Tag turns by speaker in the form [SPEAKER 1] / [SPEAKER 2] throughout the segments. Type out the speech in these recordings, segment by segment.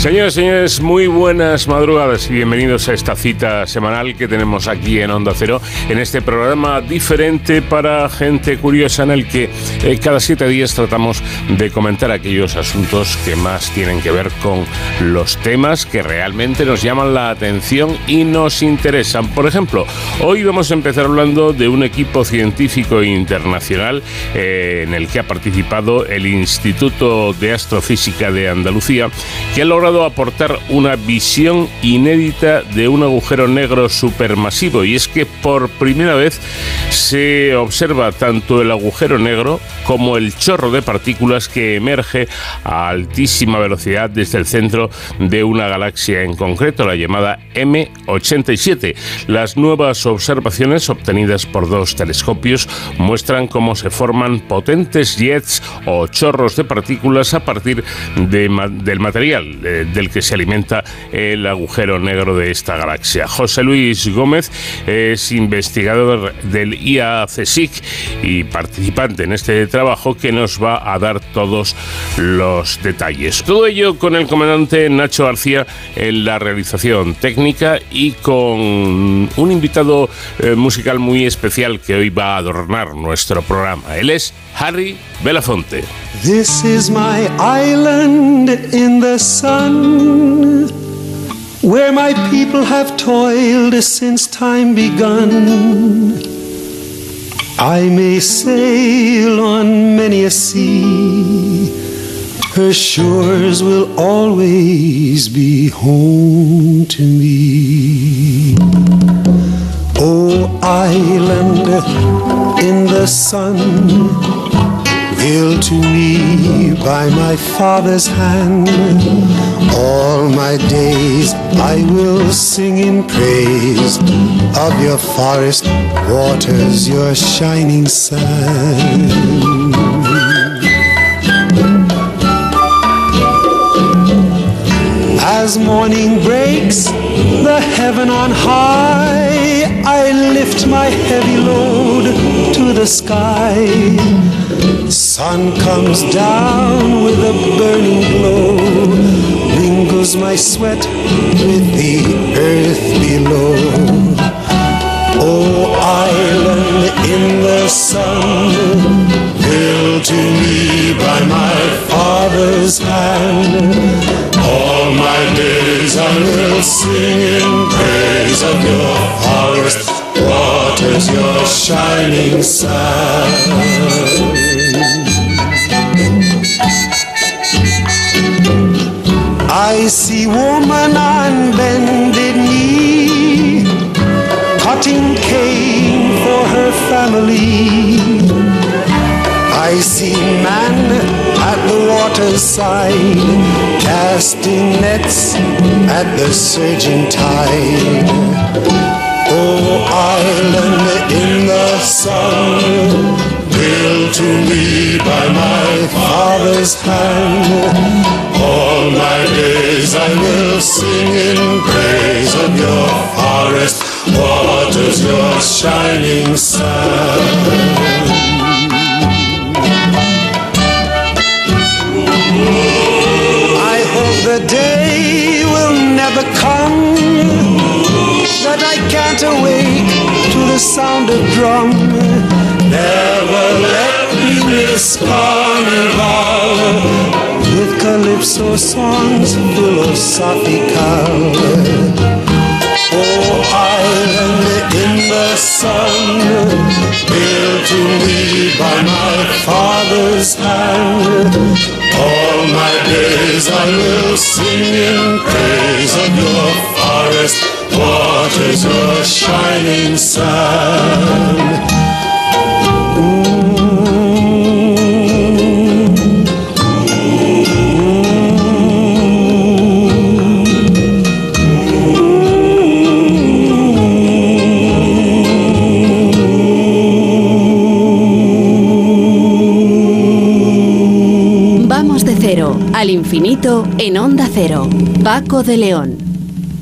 [SPEAKER 1] Señores, señores, muy buenas madrugadas y bienvenidos a esta cita semanal que tenemos aquí en Onda Cero, en este programa diferente para gente curiosa en el que eh, cada siete días tratamos de comentar aquellos asuntos que más tienen que ver con los temas que realmente nos llaman la atención y nos interesan. Por ejemplo, hoy vamos a empezar hablando de un equipo científico internacional eh, en el que ha participado el Instituto de Astrofísica de Andalucía, que ha logrado aportar una visión inédita de un agujero negro supermasivo y es que por primera vez se observa tanto el agujero negro como el chorro de partículas que emerge a altísima velocidad desde el centro de una galaxia en concreto, la llamada M87. Las nuevas observaciones obtenidas por dos telescopios muestran cómo se forman potentes jets o chorros de partículas a partir del material del que se alimenta el agujero negro de esta galaxia. José Luis Gómez es investigador del IACSIC y participante en este trabajo que nos va a dar todos los detalles. Todo ello con el comandante Nacho García en la realización técnica y con un invitado eh, musical muy especial que hoy va a adornar nuestro programa. Él es Harry Belafonte.
[SPEAKER 2] This is my island in the sun, where my people have toiled since time begun. I may sail on many a sea, her shores will always be home to me. Oh, island in the sun Built to me by my father's hand. All my days I will sing in praise of your forest waters, your shining sun. As morning breaks, the heaven on high, I lift my heavy load to the sky Sun comes down with a burning glow, mingles my sweat with the earth below. Oh, island in the sun, built to me by my father's hand. All my days I will sing in praise of your forest waters, your shining sun. I see woman on bended knee, cutting cane for her family. I see man at the water's side, casting nets at the surging tide. Father's hand. All my days I will sing in praise of your forest waters, your shining sun. I hope the day will never come that I can't awake to the sound of drum. Miss carnival calypso songs philosophical. Oh, island in the sun, built to me by my father's hand. All my days I will sing in praise of your forest waters, your shining sun.
[SPEAKER 3] En Onda Cero. Paco de León.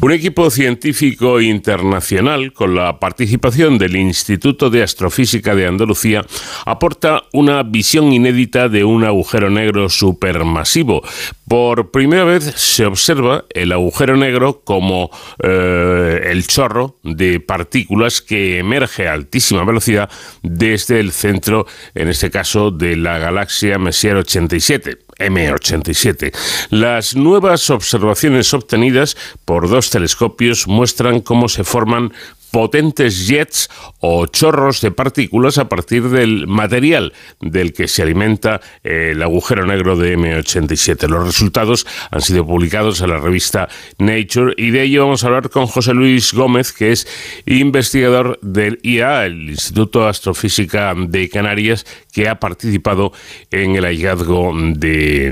[SPEAKER 1] Un equipo científico internacional, con la participación del Instituto de Astrofísica de Andalucía, aporta una visión inédita de un agujero negro supermasivo. Por primera vez se observa el agujero negro como eh, el chorro de partículas que emerge a altísima velocidad desde el centro, en este caso, de la galaxia Messier 87. M87. Las nuevas observaciones obtenidas por dos telescopios muestran cómo se forman potentes jets o chorros de partículas a partir del material del que se alimenta el agujero negro de M87. Los resultados han sido publicados en la revista Nature y de ello vamos a hablar con José Luis Gómez, que es investigador del IA, el Instituto de Astrofísica de Canarias, que ha participado en el hallazgo de,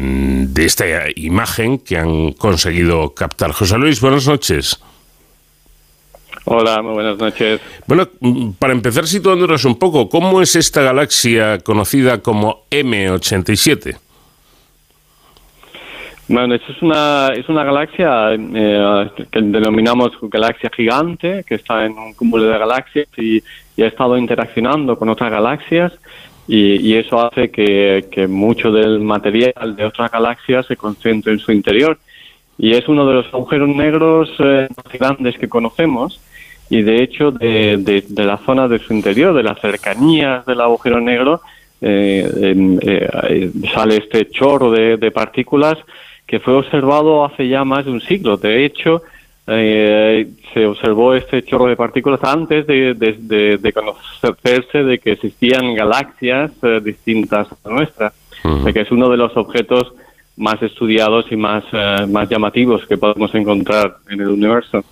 [SPEAKER 1] de esta imagen que han conseguido captar. José Luis, buenas noches.
[SPEAKER 4] Hola, muy buenas noches.
[SPEAKER 1] Bueno, mm, para empezar situándonos un poco, ¿cómo es esta galaxia conocida como M87?
[SPEAKER 4] Bueno, es una, es una galaxia eh, que denominamos galaxia gigante, que está en un cúmulo de galaxias y, ha estado interaccionando con otras galaxias y, eso hace que, mucho del material de otras galaxias se concentre en su interior. Y es uno de los agujeros negros eh, más grandes que conocemos y de hecho de, de, la zona de su interior, de las cercanías del agujero negro, eh, eh, sale este chorro de, partículas que fue observado hace ya más de un siglo. De hecho, eh, se observó este chorro de partículas antes de, de, conocerse de que existían galaxias distintas a nuestras, que es uno de los objetos más estudiados y más, eh, más llamativos que podemos encontrar en el universo.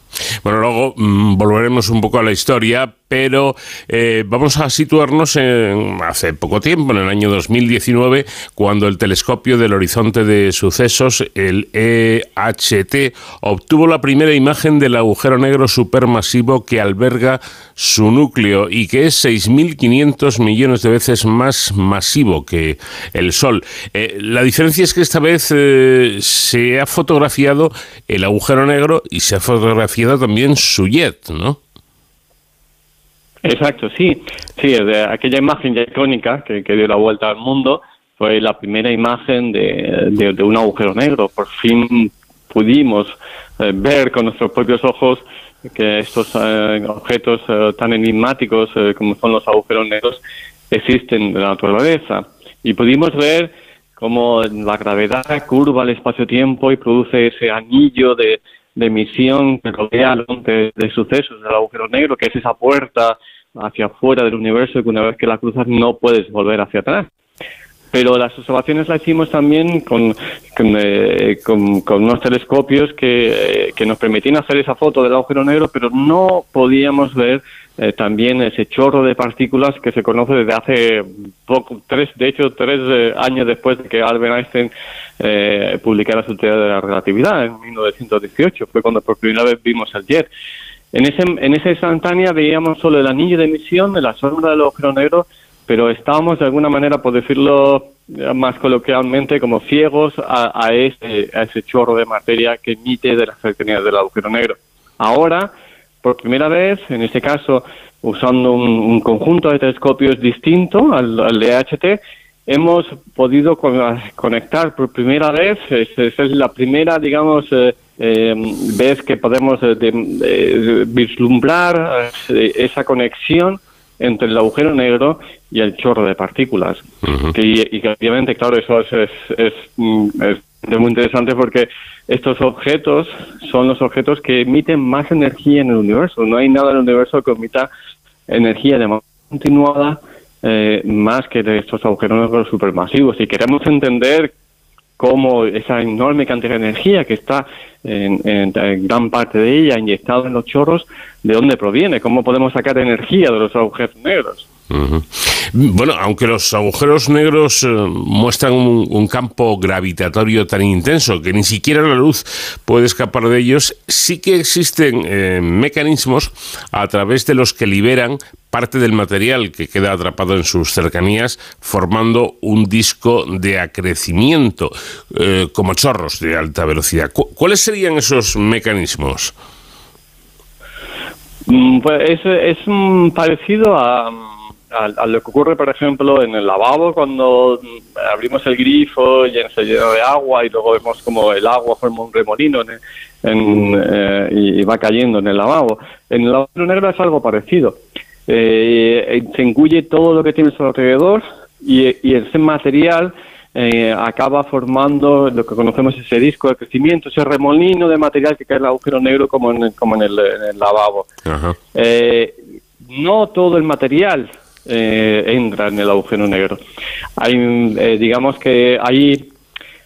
[SPEAKER 1] Bueno, luego mm, volveremos un poco a la historia, pero eh, vamos a situarnos en hace poco tiempo, en el año 2019, cuando el telescopio del horizonte de sucesos, el EHT, obtuvo la primera imagen del agujero negro supermasivo que alberga su núcleo y que es 6.500 millones de veces más masivo que el Sol. Eh, la diferencia es que esta vez eh, se ha fotografiado el agujero negro y se ha fotografiado también su jet, ¿no?
[SPEAKER 4] Exacto, sí. Sí, aquella imagen ya icónica que, dio la vuelta al mundo fue la primera imagen de, un agujero negro. Por fin pudimos eh, ver con nuestros propios ojos que estos eh, objetos eh, tan enigmáticos como son los agujeros negros existen en la naturaleza. Y pudimos ver cómo la gravedad curva el espacio-tiempo y produce ese anillo de, emisión que rodea de, de sucesos del agujero negro, que es esa puerta hacia afuera del universo que una vez que la cruzas no puedes volver hacia atrás. Pero las observaciones las hicimos también con, con, eh, unos telescopios que, que, nos permitían hacer esa foto del agujero negro, pero no podíamos ver eh, también ese chorro de partículas que se conoce desde hace poco, tres, de hecho, tres eh, años después de que Albert Einstein publicara su teoría de la relatividad, en 1918. Fue cuando por primera vez vimos el jet. En, ese, en esa instantánea veíamos solo el anillo de emisión de la sombra del agujero negro, pero estábamos de alguna manera, por decirlo más coloquialmente, como ciegos a, ese, a ese chorro de materia que emite de las cercanías del agujero negro. Ahora, por primera vez, en este caso, usando un, conjunto de telescopios distinto al, al DHT, hemos podido conectar por primera vez, esa es la primera, digamos, eh, eh, vez que podemos eh, vislumbrar esa conexión entre el agujero negro y el chorro de partículas. y, que obviamente, claro, eso es, es, mm, es, muy interesante porque estos objetos son los objetos que emiten más energía en el universo. No hay nada en el universo que emita energía de manera continuada eh, más que de estos agujeros negros supermasivos. Si queremos entender cómo esa enorme cantidad de energía que está en, gran parte de ella inyectada en los chorros, ¿de dónde proviene? ¿Cómo podemos sacar energía de los agujeros negros?
[SPEAKER 1] Bueno, aunque los agujeros negros eh, muestran un, campo gravitatorio tan intenso que ni siquiera la luz puede escapar de ellos, sí que existen eh, mecanismos a través de los que liberan parte del material que queda atrapado en sus cercanías, formando un disco de acrecimiento, eh, como chorros de alta velocidad. ¿Cuáles serían esos mecanismos?
[SPEAKER 4] Mm, Pues es, es mm, parecido a, a- a lo que ocurre, por ejemplo, en el lavabo cuando mm, abrimos el grifo y se llena de agua y luego vemos como el agua forma un remolino en- en, eh, y, va cayendo en el lavabo. En el agujero negro es algo parecido. Eh, se engulle todo lo que tiene a su alrededor y, y ese material eh, acaba formando lo que conocemos ese disco de crecimiento, ese remolino de material que cae en el agujero negro como en, el- como en el, en el lavabo.
[SPEAKER 1] Ajá.
[SPEAKER 4] Eh, no todo el material eh, entra en el agujero negro. Hay, eh, digamos que hay,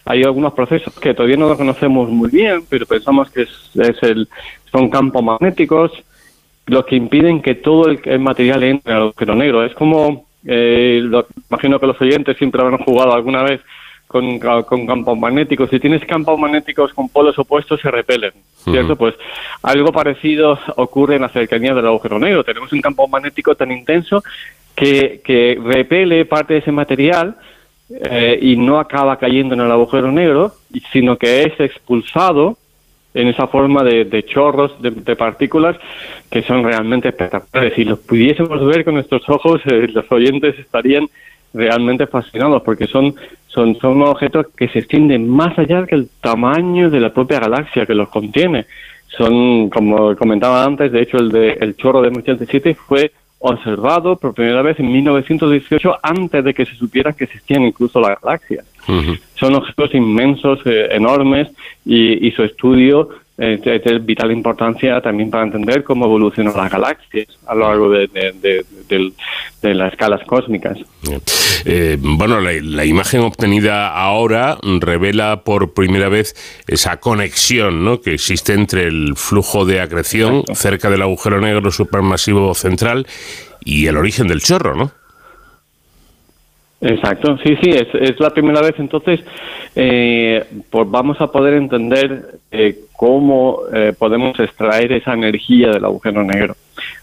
[SPEAKER 4] hay algunos procesos que todavía no los conocemos muy bien, pero pensamos que es, es el, son campos magnéticos los que impiden que todo el, el material entre al agujero negro. Es como, eh, lo- imagino que los oyentes siempre habrán jugado alguna vez con campos magnéticos. Si tienes campos magnéticos con polos opuestos, se repelen, ¿cierto? Pues algo parecido ocurre en la cercanía del agujero negro. Tenemos un campo magnético tan intenso que, repele parte de ese material eh, y no acaba cayendo en el agujero negro, sino que es expulsado en esa forma de, de chorros de, partículas que son realmente espectaculares. Si los pudiésemos ver con nuestros ojos, eh, los oyentes estarían realmente fascinados porque son, son, son objetos que se extienden más allá que el tamaño de la propia galaxia que los contiene. Son, como comentaba antes, de hecho el, de, el chorro de M87 fue observado por primera vez en 1918 antes de que se supiera que existían incluso las galaxias. Son objetos inmensos, eh, enormes, y, y su estudio eh, es de vital importancia también para entender cómo evolucionan las galaxias a lo largo de, de- de- las escalas cósmicas.
[SPEAKER 1] Eh, bueno, la, la imagen obtenida ahora revela por primera vez esa conexión ¿no? que existe entre el flujo de acreción cerca del agujero negro supermasivo central y el origen del chorro, ¿no?
[SPEAKER 4] Exacto, sí, sí, es, es la primera vez entonces eh, pues vamos a poder entender eh, cómo eh, podemos extraer esa energía del agujero negro.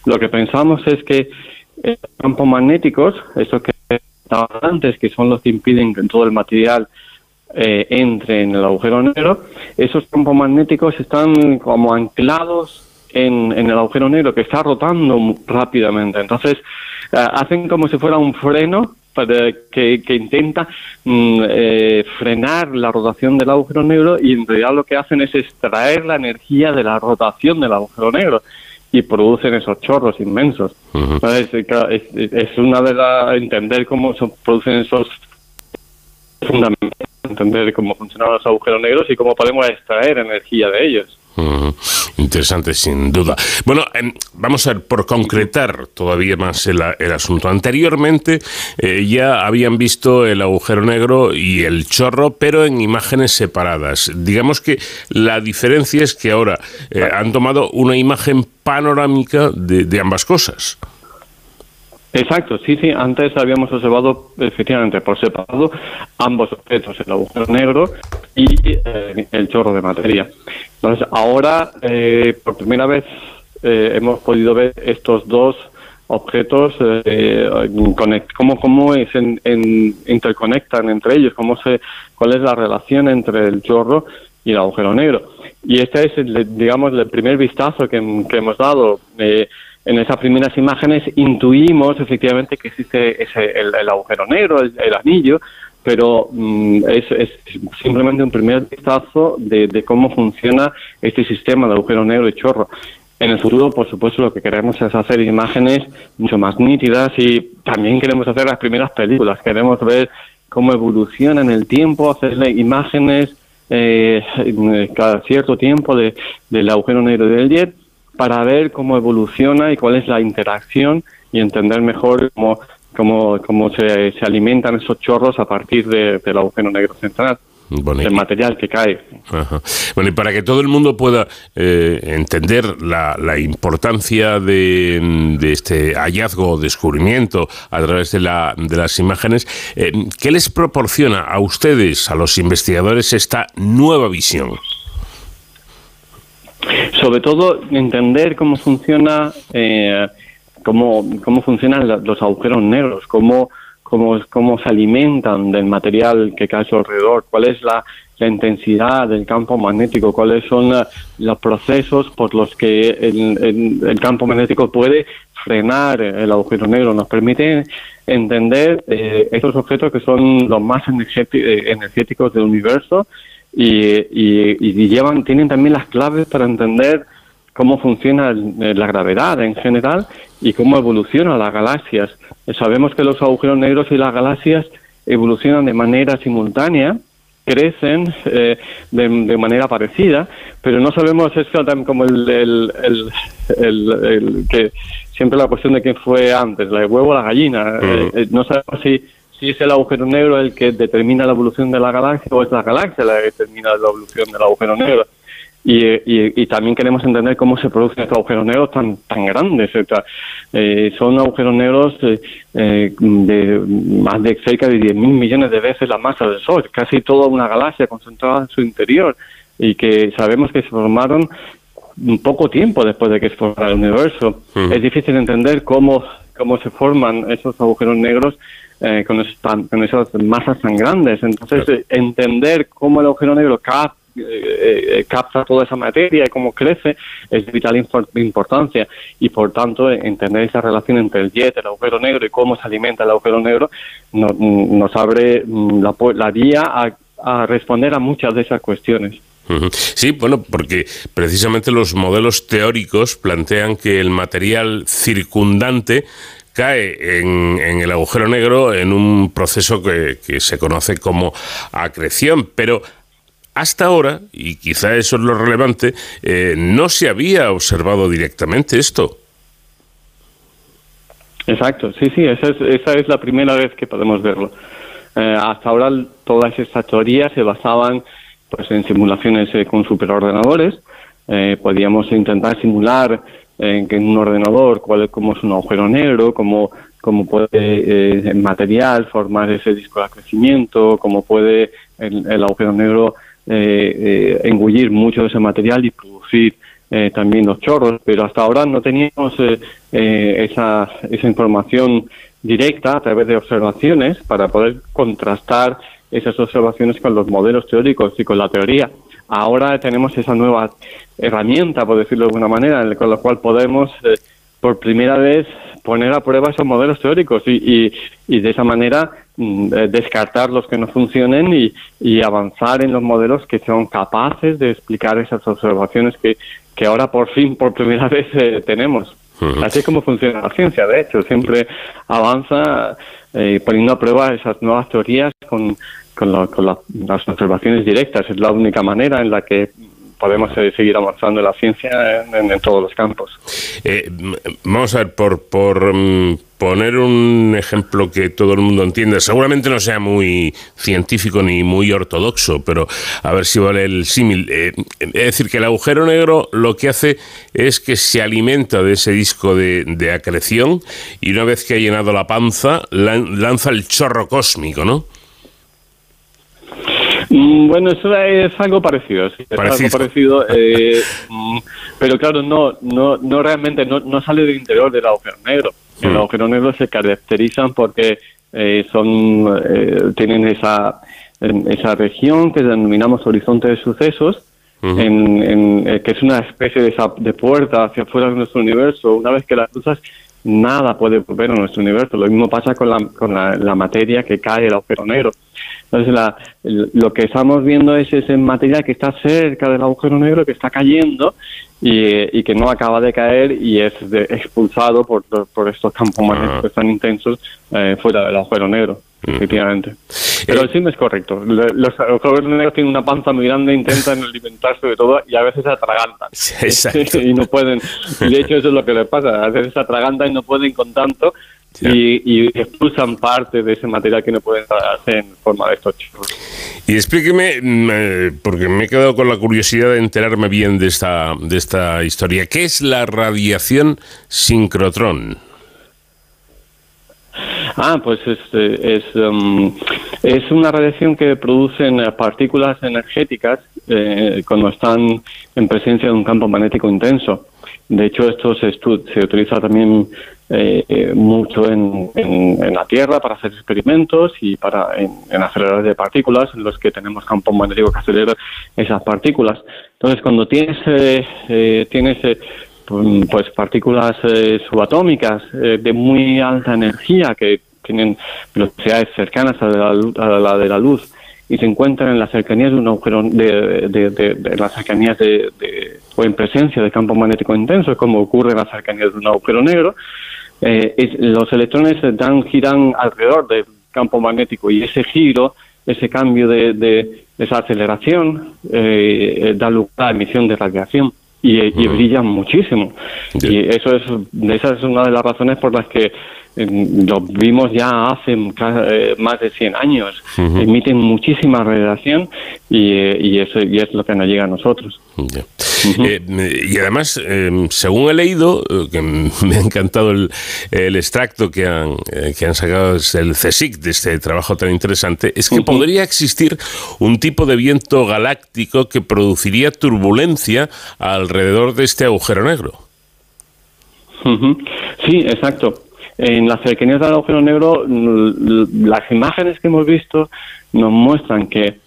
[SPEAKER 4] Lo que pensamos es que eh, campos magnéticos, esos que estaban antes, que son los que impiden que todo el material eh, entre en el agujero negro, esos campos magnéticos están como anclados en, en el agujero negro que está rotando rápidamente. Entonces, eh, hacen como si fuera un freno para que, que intenta mm, eh, frenar la rotación del agujero negro y en realidad lo que hacen es extraer la energía de la rotación del agujero negro y producen esos chorros inmensos. Es, es una de las entender cómo se producen esos fundamental entender cómo funcionan los agujeros negros y cómo podemos extraer energía de ellos.
[SPEAKER 1] Interesante, sin duda. Bueno, em, vamos a ver, por concretar todavía más el, asunto. Anteriormente eh, ya habían visto el agujero negro y el chorro, pero en imágenes separadas. Digamos que la diferencia es que ahora eh, han tomado una imagen panorámica de ambas cosas.
[SPEAKER 4] Exacto, sí, sí, antes habíamos observado efectivamente por separado ambos objetos, el agujero negro y eh, el chorro de materia. Entonces, ahora, eh, por primera vez, eh, hemos podido ver estos dos objetos, eh, conect- cómo, cómo es en- en- interconectan entre ellos, cómo se, cuál es la relación entre el chorro y el agujero negro. Y este es, el, digamos, el primer vistazo que, que hemos dado. Eh, en esas primeras imágenes intuimos efectivamente que existe ese, el, agujero negro, el, anillo, pero mm, es, simplemente un primer vistazo de, cómo funciona este sistema de agujero negro y chorro. En el futuro, por supuesto, lo que queremos es hacer imágenes mucho más nítidas y también queremos hacer las primeras películas. Queremos ver cómo evoluciona en el tiempo, hacerle imágenes eh, cada cierto tiempo de, del agujero negro del jet para ver cómo evoluciona y cuál es la interacción y entender mejor cómo, cómo, cómo se, se alimentan esos chorros a partir de- del agujero negro central,
[SPEAKER 1] Bueno,
[SPEAKER 4] del
[SPEAKER 1] y-
[SPEAKER 4] material que cae.
[SPEAKER 1] Ajá. Bueno, y para que todo el mundo pueda eh, entender la, la importancia de, de este hallazgo o descubrimiento a través de, la, de las imágenes, eh, ¿qué les proporciona a ustedes, a los investigadores, esta nueva visión?
[SPEAKER 4] Sobre todo entender cómo funciona, eh, cómo, cómo funcionan los agujeros negros, cómo, cómo, cómo se alimentan del material que cae a su alrededor, cuál es la, la intensidad del campo magnético, cuáles son los procesos por los que el, campo magnético puede frenar el agujero negro, nos permite entender eh, estos objetos que son los más eh, energéticos del universo y, y, llevan tienen también las claves para entender cómo funciona la gravedad en general y cómo evolucionan las galaxias. Sabemos que los agujeros negros y las galaxias evolucionan de manera simultánea, crecen eh, de, manera parecida, pero no sabemos esto tan como el, el, el, que siempre la cuestión de quién fue antes, la huevo o la gallina. Eh, eh, no sabemos si, si es el agujero negro el que determina la evolución de la galaxia o es la galaxia la que determina la evolución del agujero negro. Y, también queremos entender cómo se producen estos agujeros negros tan tan grandes. Eh, son agujeros negros eh, eh, de más de cerca de 10.000 millones de veces la masa del Sol, casi toda una galaxia concentrada en su interior y que sabemos que se formaron un poco tiempo después de que se formara el universo. Es difícil entender cómo, cómo se forman esos agujeros negros con, con esas masas tan grandes. Entonces, entender cómo el agujero negro capta eh, eh, capta toda esa materia y cómo crece es de vital importancia y por tanto entender esa relación entre el jet, el agujero negro y cómo se alimenta el agujero negro nos abre mm, la, la vía a, responder a muchas de esas cuestiones.
[SPEAKER 1] Sí, bueno, porque precisamente los modelos teóricos plantean que el material circundante cae en, el agujero negro en un proceso que, que, se conoce como acreción, pero hasta ahora, y quizá eso es lo relevante, eh, no se había observado directamente esto.
[SPEAKER 4] Exacto, sí, sí, esa es, esa es la primera vez que podemos verlo. Eh, hasta ahora todas estas teorías se basaban pues en simulaciones eh, con superordenadores. podíamos intentar simular en un ordenador cuál, cómo es un agujero negro, cómo, cómo puede el material formar ese disco de crecimiento, cómo puede el agujero negro eh, eh, engullir mucho de ese material y producir eh, también los chorros, pero hasta ahora no teníamos esa, esa información directa a través de observaciones para poder contrastar esas observaciones con los modelos teóricos y con la teoría. Ahora tenemos esa nueva herramienta, por decirlo de alguna manera, con la cual podemos por primera vez poner a prueba esos modelos teóricos y, y, de esa manera mm, eh, descartar los que no funcionen y, y, avanzar en los modelos que son capaces de explicar esas observaciones que, que ahora por fin, por primera vez eh, tenemos. Así es como funciona la ciencia, de hecho, siempre avanza eh, poniendo a prueba esas nuevas teorías con, con, las observaciones directas. Es la única manera en la que podemos eh, seguir avanzando en la ciencia en, todos los campos.
[SPEAKER 1] Eh, vamos a ver, por, por mm, poner un ejemplo que todo el mundo entiende, seguramente no sea muy científico ni muy ortodoxo, pero a ver si vale el símil. Eh, es decir, que el agujero negro lo que hace es que se alimenta de ese disco de, de acreción y una vez que ha llenado la panza, lanza el chorro cósmico, ¿no?
[SPEAKER 4] Mm, bueno, eso es algo parecido, sí, es algo parecido, eh, mm, pero claro, no, no, no realmente, no, no sale del interior del agujero negro. El mm. agujero negro se caracterizan porque eh, son, eh, tienen esa, esa región que denominamos horizonte de sucesos, en, que es una especie de, de puerta hacia afuera de nuestro universo. Una vez que la cruzas, nada puede volver a nuestro universo. Lo mismo pasa con la, con la, materia que cae del agujero negro. Entonces, la, lo que estamos viendo es ese material que está cerca del agujero negro, que está cayendo y, y que no acaba de caer y es expulsado por, por estos campos magnéticos tan intensos eh, fuera del agujero negro. Mm. efectivamente. Pero el sí es correcto. Los jóvenes negros tienen una panza muy grande, intentan alimentarse de todo y a veces se atragantan. y no pueden. Y de hecho eso es lo que les pasa. A veces se atragantan y no pueden con tanto y, expulsan parte de ese material que no pueden hacer en forma de estos chicos.
[SPEAKER 1] Y explíqueme, mm, eh, porque me he quedado con la curiosidad de enterarme bien de esta, de esta historia. ¿Qué es la radiación sincrotrón?
[SPEAKER 4] Ah, pues este, es, um, es una radiación que producen eh, partículas energéticas eh, cuando están en presencia de un campo magnético intenso. De hecho, esto se, se utiliza también eh, mucho en, la Tierra para hacer experimentos y para en, aceleradores de partículas en los que tenemos campo magnético que acelera esas partículas. Entonces, cuando tienes, eh, tienes pues partículas subatómicas de muy alta energía que tienen velocidades cercanas a la, a la de la luz y se encuentran en las cercanías de un agujero, de, de, las cercanías de, o en presencia de campo magnético intenso, como ocurre en las cercanías de un agujero negro, eh, los electrones dan, giran alrededor del campo magnético y ese giro, ese cambio de, esa aceleración, eh, da lugar a emisión de radiación. Y, y brillan muchísimo. Y eso es, esa es una de las razones por las que lo vimos ya hace eh, más de 100 años. Emiten muchísima radiación y, eh, y, eso y es lo que nos llega a nosotros.
[SPEAKER 1] Eh, y además, según he leído, que me ha encantado el, el extracto que han, que han sacado del CSIC, de este trabajo tan interesante, es que podría existir un tipo de viento galáctico que produciría turbulencia alrededor de este agujero negro.
[SPEAKER 4] Sí, exacto. En las cercanías del agujero negro, las imágenes que hemos visto nos muestran que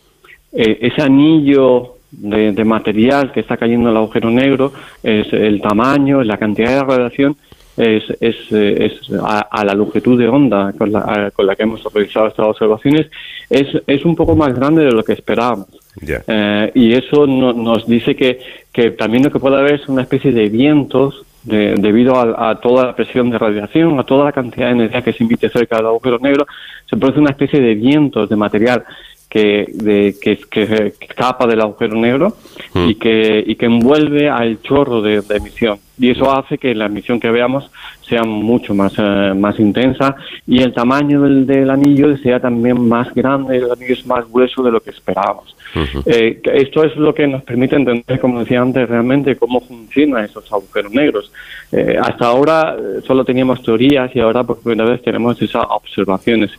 [SPEAKER 4] eh, ese anillo de, material que está cayendo en el agujero negro, es el tamaño, la cantidad de radiación, es, es, eh, a, la longitud de onda con la, con la que hemos realizado estas observaciones, es, es un poco más grande de lo que esperábamos. Eh, y eso nos dice que, que también lo que puede haber es una especie de vientos debido a, toda la presión de radiación, a toda la cantidad de energía que se emite cerca del agujero negro, se produce una especie de vientos de material que, de, que, que, escapa del agujero negro hmm. y, que, y que envuelve al chorro de, emisión. Y eso hace que la emisión que veamos sea mucho más, eh, más intensa y el tamaño del, del, anillo sea también más grande, el anillo es más grueso de lo que esperábamos. Eh, esto es lo que nos permite entender, como decía antes, realmente cómo funcionan esos agujeros negros. Eh, hasta ahora solo teníamos teorías y ahora por primera vez tenemos esas observaciones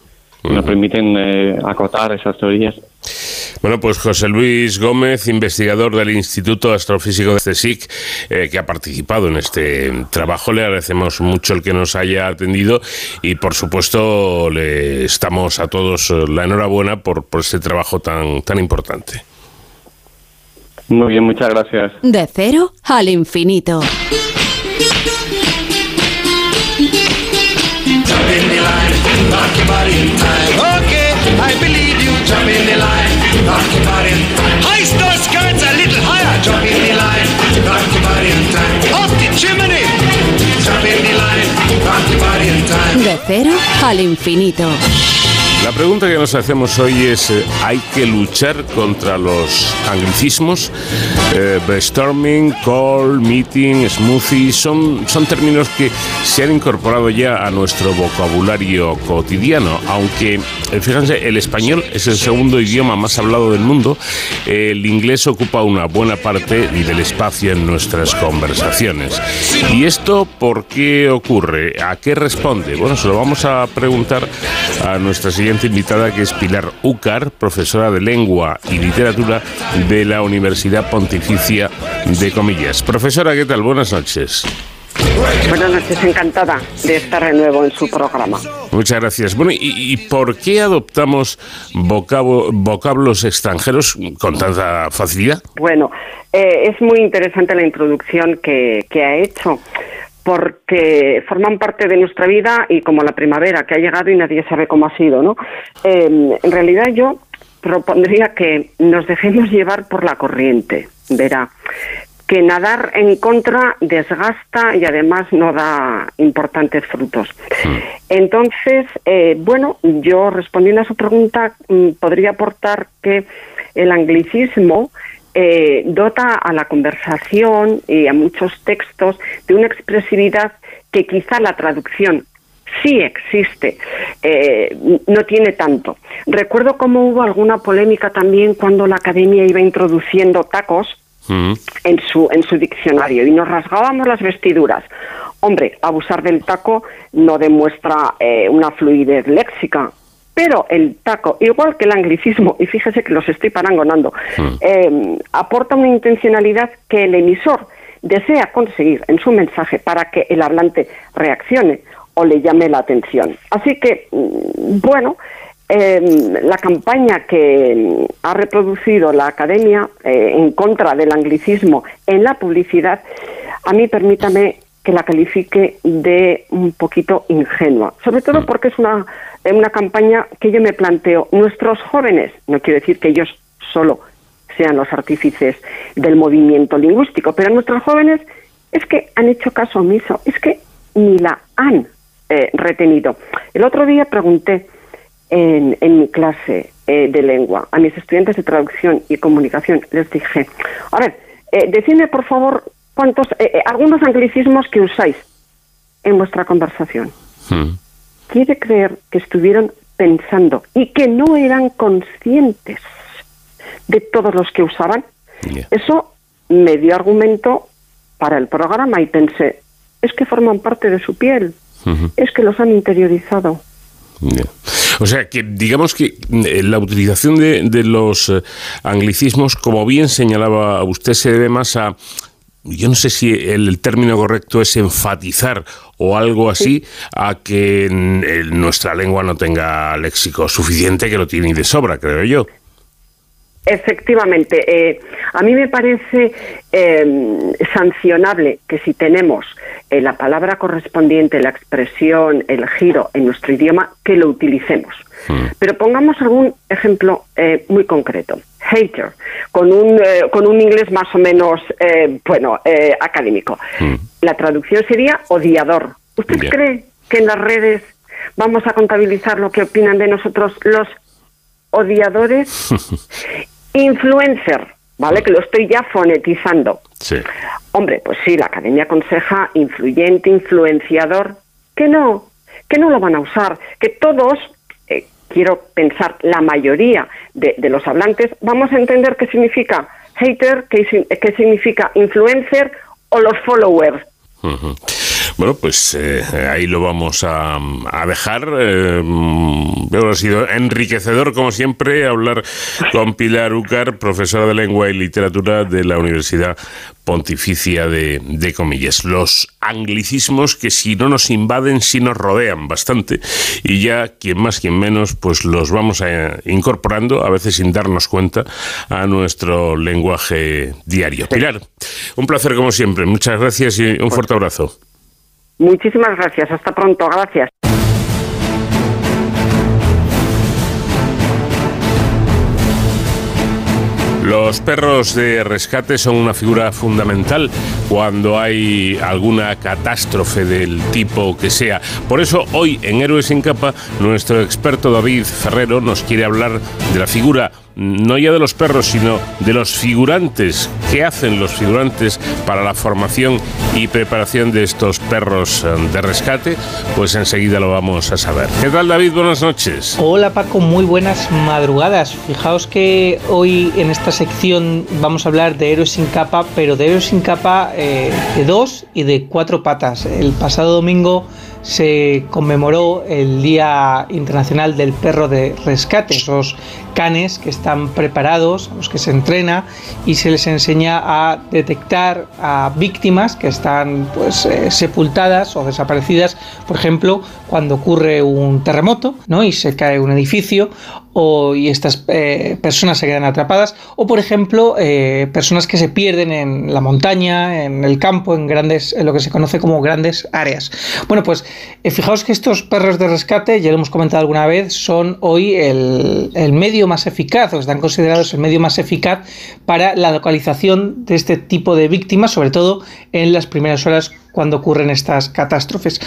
[SPEAKER 4] nos permiten eh, acotar esas teorías.
[SPEAKER 1] Bueno, pues José Luis Gómez, investigador del Instituto Astrofísico de CSIC, eh, que ha participado en este trabajo, le agradecemos mucho el que nos haya atendido y, por supuesto, le estamos a todos la enhorabuena por, por este trabajo tan, tan importante.
[SPEAKER 4] Muy bien, muchas gracias.
[SPEAKER 3] De cero al infinito. Jump in the line, rock your body in time. Heist those skirts a little higher. Jump in the line, rock your body in time. Up the chimney. Jump in the line, rock your body in time. De cero al infinito.
[SPEAKER 1] La pregunta que nos hacemos hoy es, eh, ¿hay que luchar contra los anglicismos? Eh, storming, call, meeting, smoothie, son, son términos que se han incorporado ya a nuestro vocabulario cotidiano, aunque, eh, fíjense, el español es el segundo idioma más hablado del mundo, el inglés ocupa una buena parte del espacio en nuestras conversaciones. ¿Y esto por qué ocurre? ¿A qué responde? Bueno, se lo vamos a preguntar a nuestra siguiente invitada que es Pilar Ucar, profesora de lengua y literatura de la Universidad Pontificia de Comillas. Profesora, ¿qué tal? Buenas noches.
[SPEAKER 5] Buenas noches, encantada de estar de nuevo en su programa.
[SPEAKER 1] Muchas gracias. Bueno, ¿y, por qué adoptamos vocablos extranjeros con tanta facilidad?
[SPEAKER 5] Bueno, eh, es muy interesante la introducción que, que ha hecho porque forman parte de nuestra vida y como la primavera que ha llegado y nadie sabe cómo ha sido, ¿no? Em, en realidad yo propondría que nos dejemos llevar por la corriente, verá, que nadar en contra desgasta y además no da importantes frutos. Hmm. Entonces, eh, bueno, yo respondiendo a su pregunta, mm, podría aportar que el anglicismo eh, dota a la conversación y a muchos textos de una expresividad que quizá la traducción sí existe, eh, no tiene tanto. Recuerdo cómo hubo alguna polémica también cuando la academia iba introduciendo tacos mm. en, su, en su diccionario y nos rasgábamos las vestiduras. Hombre, abusar del taco no demuestra eh, una fluidez léxica, pero el taco, igual que el anglicismo, y fíjese que los estoy parangonando, hmm. eh, aporta una intencionalidad que el emisor desea conseguir en su mensaje para que el hablante reaccione o le llame la atención. Así que, mm, bueno, em, la campaña que ha reproducido la Academia eh, en contra del anglicismo en la publicidad, a mí permítame que la califique de un poquito ingenua, sobre todo porque es una, una campaña que yo me planteo, nuestros jóvenes, no quiero decir que ellos solo sean los artífices del movimiento lingüístico, pero nuestros jóvenes es que han hecho caso omiso, es que ni la han eh, retenido. El otro día pregunté en, en mi clase eh, de lengua a mis estudiantes de traducción y comunicación, les dije, a ver, eh, decidme por favor cuántos, eh, algunos anglicismos que usáis en vuestra conversación.
[SPEAKER 1] Hmm.
[SPEAKER 5] Quiere creer que estuvieron pensando y que no eran conscientes de todos los que usaban. Eso me dio argumento para el programa y pensé, es que forman parte de su piel, es que los han interiorizado.
[SPEAKER 1] O sea, que digamos que eh, la utilización de, de los eh, anglicismos, como bien señalaba usted, se debe más a, yo no sé si el, el término correcto es enfatizar o algo así, a que en- en nuestra lengua no tenga léxico suficiente, que lo tiene y de sobra, creo yo.
[SPEAKER 5] Efectivamente, eh, a mí me parece eh, sancionable que si tenemos eh, la palabra correspondiente, la expresión, el giro en nuestro idioma, que lo utilicemos. Pero pongamos algún ejemplo eh, muy concreto. Hater, con un, eh, con un inglés más o menos, eh, bueno, eh, académico. La traducción sería odiador. ¿Usted
[SPEAKER 1] Bien.
[SPEAKER 5] cree que en las redes vamos a contabilizar lo que opinan de nosotros los odiadores? Influencer, ¿vale? Que lo estoy ya fonetizando.
[SPEAKER 1] Sí.
[SPEAKER 5] Hombre, pues sí, la academia aconseja influyente, influenciador, que no, que no lo van a usar, que todos, eh, quiero pensar, la mayoría de, de los hablantes, vamos a entender qué significa hater, qué, si- qué significa influencer o los followers.
[SPEAKER 1] Bueno, pues eh, ahí lo vamos a, a dejar. Eh, mm, ha sido enriquecedor, como siempre, hablar con Pilar Ucar, profesora de Lengua y Literatura de la Universidad Pontificia de, de Comillas. Los anglicismos que si no nos invaden, sí nos rodean bastante. Y ya, quien más, quien menos, pues los vamos a, incorporando, a veces sin darnos cuenta, a nuestro lenguaje diario. Pilar, un placer como siempre. Muchas gracias y un fuerte abrazo.
[SPEAKER 5] Muchísimas gracias, hasta pronto, gracias.
[SPEAKER 1] Los perros de rescate son una figura fundamental cuando hay alguna catástrofe del tipo que sea. Por eso hoy en Héroes sin capa nuestro experto David Ferrero nos quiere hablar de la figura no ya de los perros, sino de los figurantes. ¿Qué hacen los figurantes para la formación y preparación de estos perros eh, de rescate? Pues enseguida lo vamos a saber. ¿Qué tal David? Buenas noches.
[SPEAKER 6] Hola Paco, muy buenas madrugadas. Fijaos que hoy en esta sección vamos a hablar de héroes sin capa, pero de héroes sin capa eh, de dos y de cuatro patas. El pasado domingo se conmemoró el Día Internacional del Perro de Rescate, esos canes que están preparados, a los que se entrena y se les enseña a detectar a víctimas que están pues eh, sepultadas o desaparecidas, por ejemplo, cuando ocurre un terremoto, ¿no? y se cae un edificio o, y estas eh, personas se quedan atrapadas, o por ejemplo, eh, personas que se pierden en la montaña, en el campo, en grandes, en lo que se conoce como grandes áreas. Bueno, pues eh, fijaos que estos perros de rescate, ya lo hemos comentado alguna vez, son hoy el, el medio más eficaz, o están considerados el medio más eficaz para la localización de este tipo de víctimas, sobre todo en las primeras horas cuando ocurren estas catástrofes.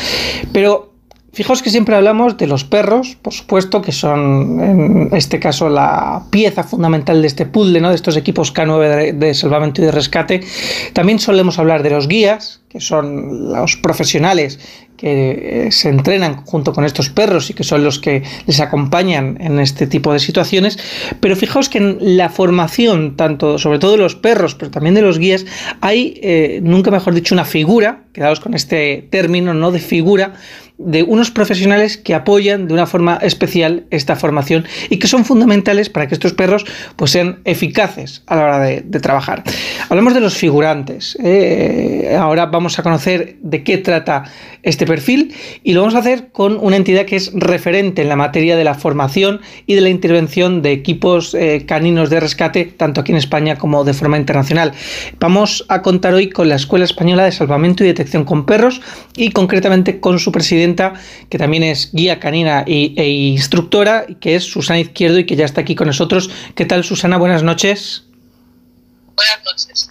[SPEAKER 6] Pero Fijaos que siempre hablamos de los perros, por supuesto, que son en este caso la pieza fundamental de este puzzle, ¿no? de estos equipos K9 de, salvamento y de rescate. También solemos hablar de los guías, que son los profesionales que eh, se entrenan junto con estos perros y que son los que les acompañan en este tipo de situaciones. Pero fijaos que en la formación, tanto sobre todo de los perros, pero también de los guías, hay, eh, nunca mejor dicho, una figura, quedaos con este término, ¿no? De figura, de unos profesionales que apoyan de una forma especial esta formación y que son fundamentales para que estos perros pues, sean eficaces a la hora de, trabajar. Hablamos de los figurantes. ¿eh? ahora vamos a conocer de qué trata este perfil y lo vamos a hacer con una entidad que es referente en la materia de la formación y de la intervención de equipos eh, caninos de rescate, tanto aquí en España como de forma internacional. Vamos a contar hoy con la Escuela Española de Salvamento y Detección con Perros y concretamente con su presidenta, que también es guía canina e instructora, que es Susana Izquierdo y que ya está aquí con nosotros. ¿Qué tal, Susana? Buenas noches.
[SPEAKER 7] Buenas noches.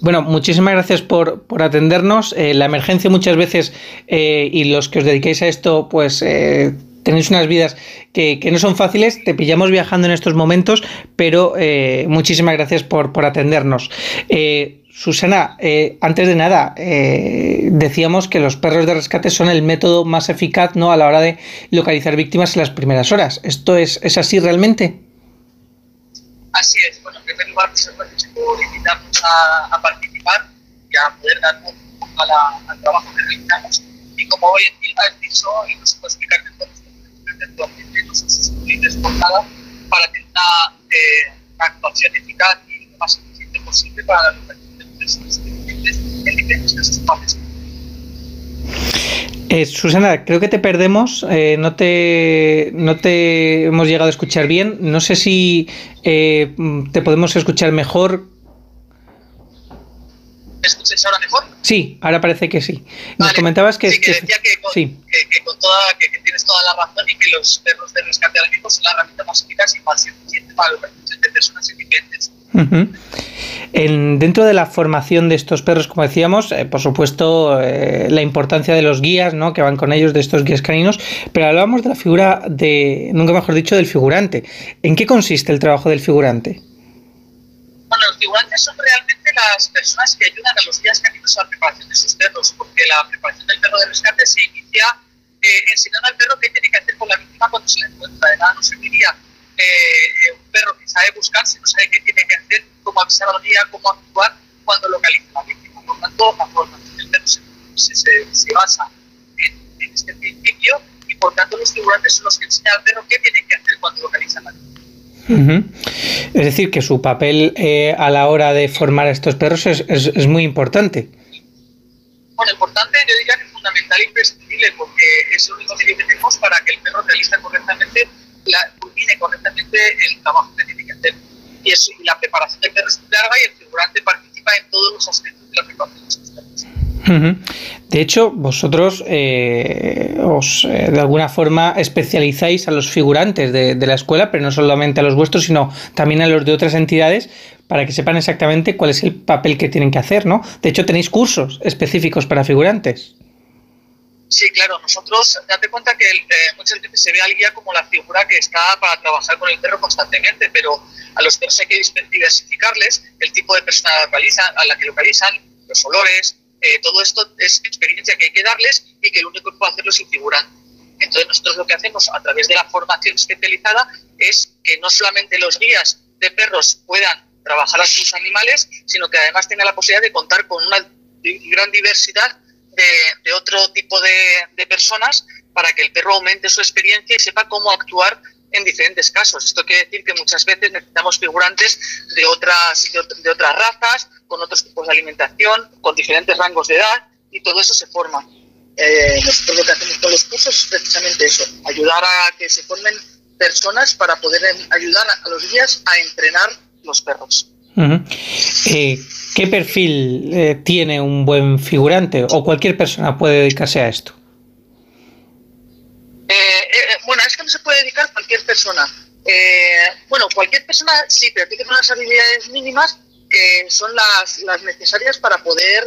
[SPEAKER 6] Bueno, muchísimas gracias por, atendernos. Eh, la emergencia muchas veces eh, y los que os dediquéis a esto, pues eh, tenéis unas vidas que, no son fáciles. Te pillamos viajando en estos momentos, pero muchísimas gracias por, por atendernos. Susana, antes de nada, decíamos que los perros de rescate son el método más eficaz ¿no? a la hora de localizar víctimas en las primeras horas. ¿Esto es, es así realmente?
[SPEAKER 7] Así es. Bueno, en primer lugar, pues, por invitarnos a, a, participar y a poder dar un poco al trabajo que realizamos. Y como hoy has dicho, y nos puedo explicar mejor, actualmente nosotros líderes por nada para tener una, eh, actuación eficaz y lo más eficiente posible para la localización
[SPEAKER 6] Eh, Susana, creo que te perdemos, eh, no, te, no te hemos llegado a escuchar bien. No sé si eh, te podemos escuchar mejor.
[SPEAKER 7] ¿Me escucháis ahora mejor?
[SPEAKER 6] Sí, ahora parece que sí. Nos comentabas que...
[SPEAKER 7] Sí, que decía que, con, sí. que, con toda, que, tienes toda la razón y que los perros de rescate al son la herramienta más eficaz y más eficiente para la de personas
[SPEAKER 6] En, dentro de la formación de estos perros, como decíamos, eh, por supuesto, eh, la importancia de los guías ¿no? que van con ellos, de estos guías caninos, pero hablábamos de la figura de, nunca mejor dicho, del figurante. ¿En qué consiste el trabajo del figurante?
[SPEAKER 7] Bueno, los figurantes son realmente las personas que ayudan a los guías caninos a la preparación de sus perros, porque la preparación del perro de rescate se inicia eh, enseñando al perro qué tiene que hacer con la víctima cuando se la encuentra. De nada no serviría eh, un perro que sabe buscar, si no sabe qué tiene que hacer, cómo avisar a la guía, cómo actuar cuando localiza a la víctima. Por tanto, la formación del perro se, se, se basa en, en, este principio y por tanto los figurantes son los que enseñan al perro qué tiene que hacer cuando localiza a la víctima.
[SPEAKER 6] Es decir, que su papel eh, a la hora de formar a estos perros es, es, es, muy importante.
[SPEAKER 7] Bueno, importante yo diría que es fundamental e imprescindible porque es el único medio que tenemos para que el perro realice correctamente la, culmine correctamente el trabajo que tiene que hacer. Y, eso, y la preparación perro es larga y el figurante participa en todos los aspectos de la preparación de
[SPEAKER 6] hecho, vosotros eh, os eh, de alguna forma especializáis a los figurantes de, de, la escuela, pero no solamente a los vuestros, sino también a los de otras entidades, para que sepan exactamente cuál es el papel que tienen que hacer, ¿no? De hecho, tenéis cursos específicos para figurantes.
[SPEAKER 7] Sí, claro, nosotros, date cuenta que eh, muchas veces se ve al guía como la figura que está para trabajar con el perro constantemente, pero a los perros hay que diversificarles el tipo de persona a la que localizan, los olores, eh, todo esto es experiencia que hay que darles y que el único que puede hacerlo es el figurante. Entonces nosotros lo que hacemos a través de la formación especializada es que no solamente los guías de perros puedan trabajar a sus animales, sino que además tengan la posibilidad de contar con una gran diversidad de, otro tipo de, personas para que el perro aumente su experiencia y sepa cómo actuar en diferentes casos. Esto quiere decir que muchas veces necesitamos figurantes de otras, de, otras razas, con otros tipos de alimentación, con diferentes rangos de edad y todo eso se forma. Eh, nosotros lo que hacemos con los cursos es precisamente eso, ayudar a que se formen personas para poder ayudar a los guías a entrenar los perros.
[SPEAKER 6] Eh, ¿Qué perfil eh, tiene un buen figurante o cualquier persona puede dedicarse a esto?
[SPEAKER 7] Eh, bueno, es que no se puede dedicar cualquier persona. bueno, cualquier persona sí, pero tiene unas habilidades mínimas que son las, las necesarias para poder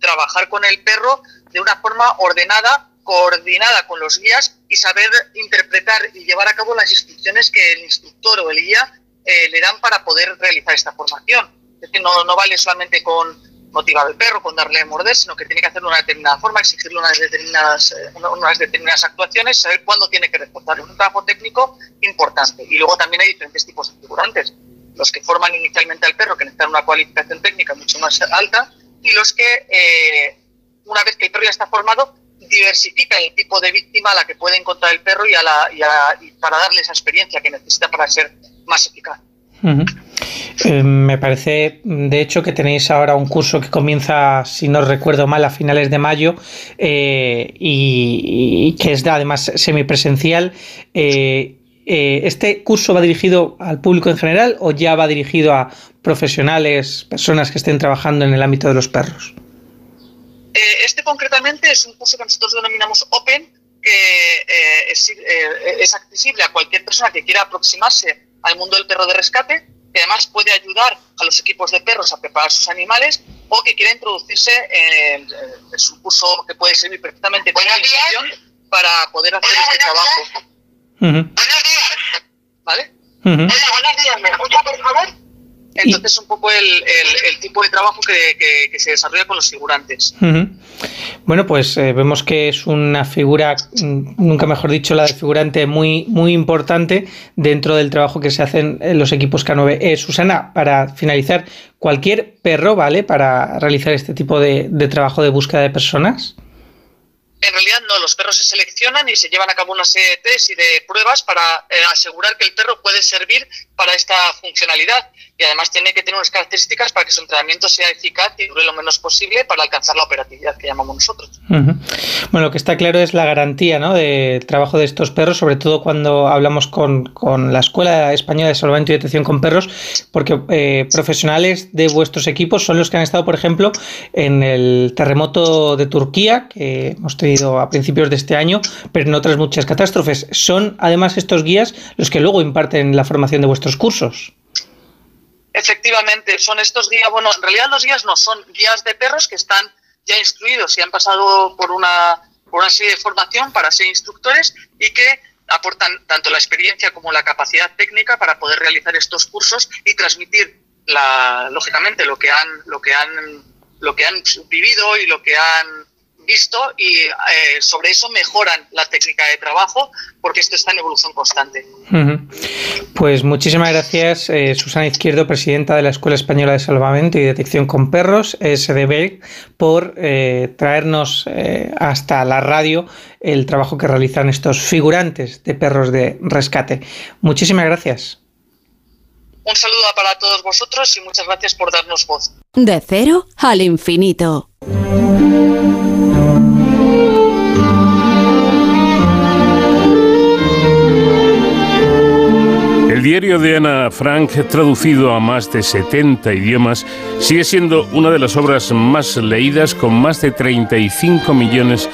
[SPEAKER 7] trabajar con el perro de una forma ordenada, coordinada con los guías y saber interpretar y llevar a cabo las instrucciones que el instructor o el guía eh, le dan para poder realizar esta formación. Es que no, no vale solamente con motivar al perro, con darle a morder, sino que tiene que hacerlo de una determinada forma, exigirle unas determinadas, eh, unas determinadas actuaciones, saber cuándo tiene que reforzar. Es un trabajo técnico importante. Y luego también hay diferentes tipos de figurantes. Los que forman inicialmente al perro, que necesitan una cualificación técnica mucho más alta, y los que, eh, una vez que el perro ya está formado, diversifica el tipo de víctima a la que puede encontrar el perro y, a la, y, a- y para darle esa experiencia que necesita para ser más eficaz.
[SPEAKER 6] Eh, me parece, de hecho, que tenéis ahora un curso que comienza, si no recuerdo mal, a finales de mayo eh, y, y que es además semipresencial. Eh, eh, ¿Este curso va dirigido al público en general o ya va dirigido a profesionales, personas que estén trabajando en el ámbito de los perros?
[SPEAKER 7] Este concretamente es un curso que nosotros denominamos Open, que es, es accesible a cualquier persona que quiera aproximarse al mundo del perro de rescate, que además puede ayudar a los equipos de perros a preparar sus animales o que quiera introducirse en, es un curso que puede servir perfectamente como iniciación para poder hacer este trabajo.
[SPEAKER 6] Ujú,
[SPEAKER 7] ¿Vale?
[SPEAKER 6] ujú.
[SPEAKER 7] buenos días, ¿me escucha por favor? Entonces es un poco el, el- el tipo de trabajo que, que- que se desarrolla con los figurantes.
[SPEAKER 6] Bueno, pues eh, vemos que es una figura, mm, nunca mejor dicho, la de figurante muy, muy importante dentro del trabajo que se hacen en los equipos K9. Eh, Susana, para finalizar, ¿cualquier perro vale para realizar este tipo de, de trabajo de búsqueda de personas?
[SPEAKER 7] En realidad no, los perros se seleccionan y se llevan a cabo una serie de test y de pruebas para eh, asegurar que el perro puede servir para esta funcionalidad y además tiene que tener unas características para que su entrenamiento sea eficaz y dure lo menos posible para alcanzar la operatividad que llamamos nosotros.
[SPEAKER 6] Bueno, lo que está claro es la garantía ¿no? del trabajo de estos perros, sobre todo cuando hablamos con, con la Escuela Española de Salvamento y Detección con Perros, porque eh, profesionales de vuestros equipos son los que han estado, por ejemplo, en el terremoto de Turquía, que hemos tenido a principios de este año, pero en otras muchas catástrofes. Son además estos guías los que luego imparten la formación de vuestros cursos.
[SPEAKER 7] Efectivamente, son estos guías, bueno, en realidad los guías no son guías de perros que están ya instruidos y han pasado por una, por una serie de formación para ser instructores y que aportan tanto la experiencia como la capacidad técnica para poder realizar estos cursos y transmitir la, lógicamente lo que han, lo que han, lo que han vivido y lo que han visto y eh, sobre eso mejoran la técnica de trabajo porque esto está en evolución constante.
[SPEAKER 6] Pues muchísimas gracias, eh, Susana Izquierdo, presidenta de la Escuela Española de Salvamento y Detección con Perros, SDB, por eh, traernos eh, hasta la radio el trabajo que realizan estos figurantes de perros de rescate. Muchísimas gracias.
[SPEAKER 7] Un saludo para todos vosotros y muchas gracias por darnos voz.
[SPEAKER 8] De cero al infinito.
[SPEAKER 1] Diario de Ana Frank, traducido a más de 70 idiomas, sigue siendo una de las obras más leídas con más de 35 millones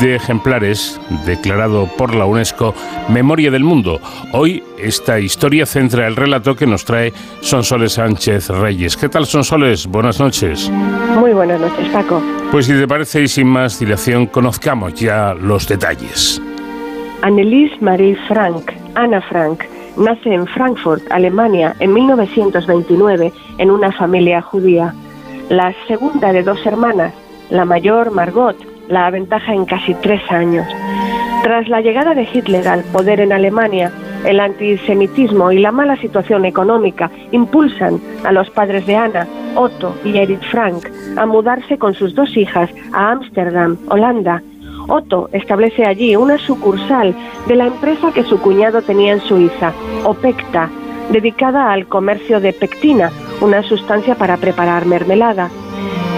[SPEAKER 1] de ejemplares, declarado por la UNESCO Memoria del Mundo. Hoy esta historia centra el relato que nos trae Sonsoles Sánchez Reyes. ¿Qué tal Sonsoles? Buenas noches.
[SPEAKER 9] Muy buenas noches, Paco.
[SPEAKER 1] Pues si te parece y sin más dilación, conozcamos ya los detalles.
[SPEAKER 9] Annelies Marie Frank, Anna Frank, nace en Frankfurt, Alemania, en 1929 en una familia judía. La segunda de dos hermanas, la mayor Margot, la aventaja en casi tres años. Tras la llegada de Hitler al poder en Alemania, el antisemitismo y la mala situación económica impulsan a los padres de Anna, Otto y Edith Frank, a mudarse con sus dos hijas a Ámsterdam, Holanda. Otto establece allí una sucursal de la empresa que su cuñado tenía en Suiza, Opecta, dedicada al comercio de pectina, una sustancia para preparar mermelada.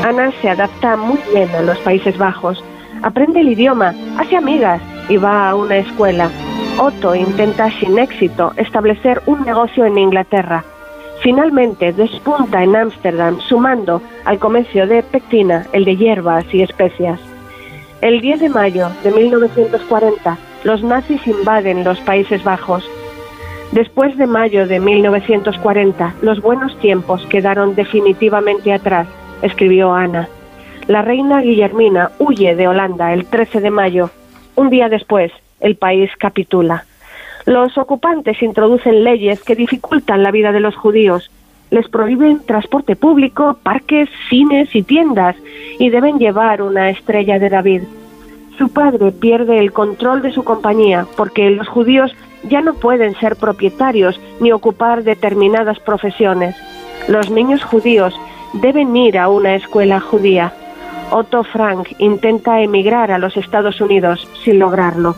[SPEAKER 9] Ana se adapta muy bien a los Países Bajos, aprende el idioma, hace amigas y va a una escuela. Otto intenta sin éxito establecer un negocio en Inglaterra. Finalmente despunta en Ámsterdam sumando al comercio de pectina el de hierbas y especias. El 10 de mayo de 1940 los nazis invaden los Países Bajos. Después de mayo de 1940 los buenos tiempos quedaron definitivamente atrás, escribió Ana. La reina Guillermina huye de Holanda el 13 de mayo. Un día después, el país capitula. Los ocupantes introducen leyes que dificultan la vida de los judíos. Les prohíben transporte público, parques, cines y tiendas y deben llevar una estrella de David. Su padre pierde el control de su compañía porque los judíos ya no pueden ser propietarios ni ocupar determinadas profesiones. Los niños judíos deben ir a una escuela judía. Otto Frank intenta emigrar a los Estados Unidos sin lograrlo.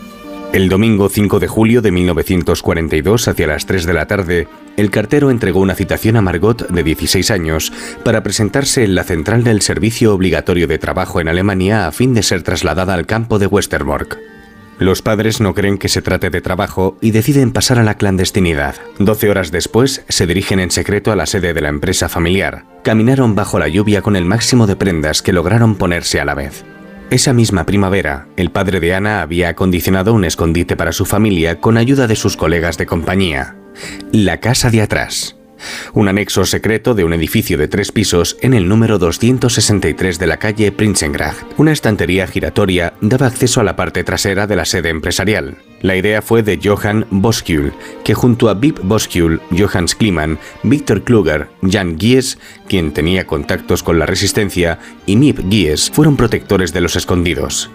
[SPEAKER 10] El domingo 5 de julio de 1942, hacia las 3 de la tarde, el cartero entregó una citación a Margot, de 16 años, para presentarse en la central del Servicio Obligatorio de Trabajo en Alemania a fin de ser trasladada al campo de Westerbork. Los padres no creen que se trate de trabajo y deciden pasar a la clandestinidad. Doce horas después, se dirigen en secreto a la sede de la empresa familiar. Caminaron bajo la lluvia con el máximo de prendas que lograron ponerse a la vez. Esa misma primavera, el padre de Ana había acondicionado un escondite para su familia con ayuda de sus colegas de compañía. La casa de atrás. Un anexo secreto de un edificio de tres pisos en el número 263 de la calle Prinsengracht. Una estantería giratoria daba acceso a la parte trasera de la sede empresarial. La idea fue de Johann Boskjul, que junto a Bib Boskjul, Johannes Kliman, Victor Kluger, Jan Gies, quien tenía contactos con la resistencia, y Mip Gies fueron protectores de los escondidos.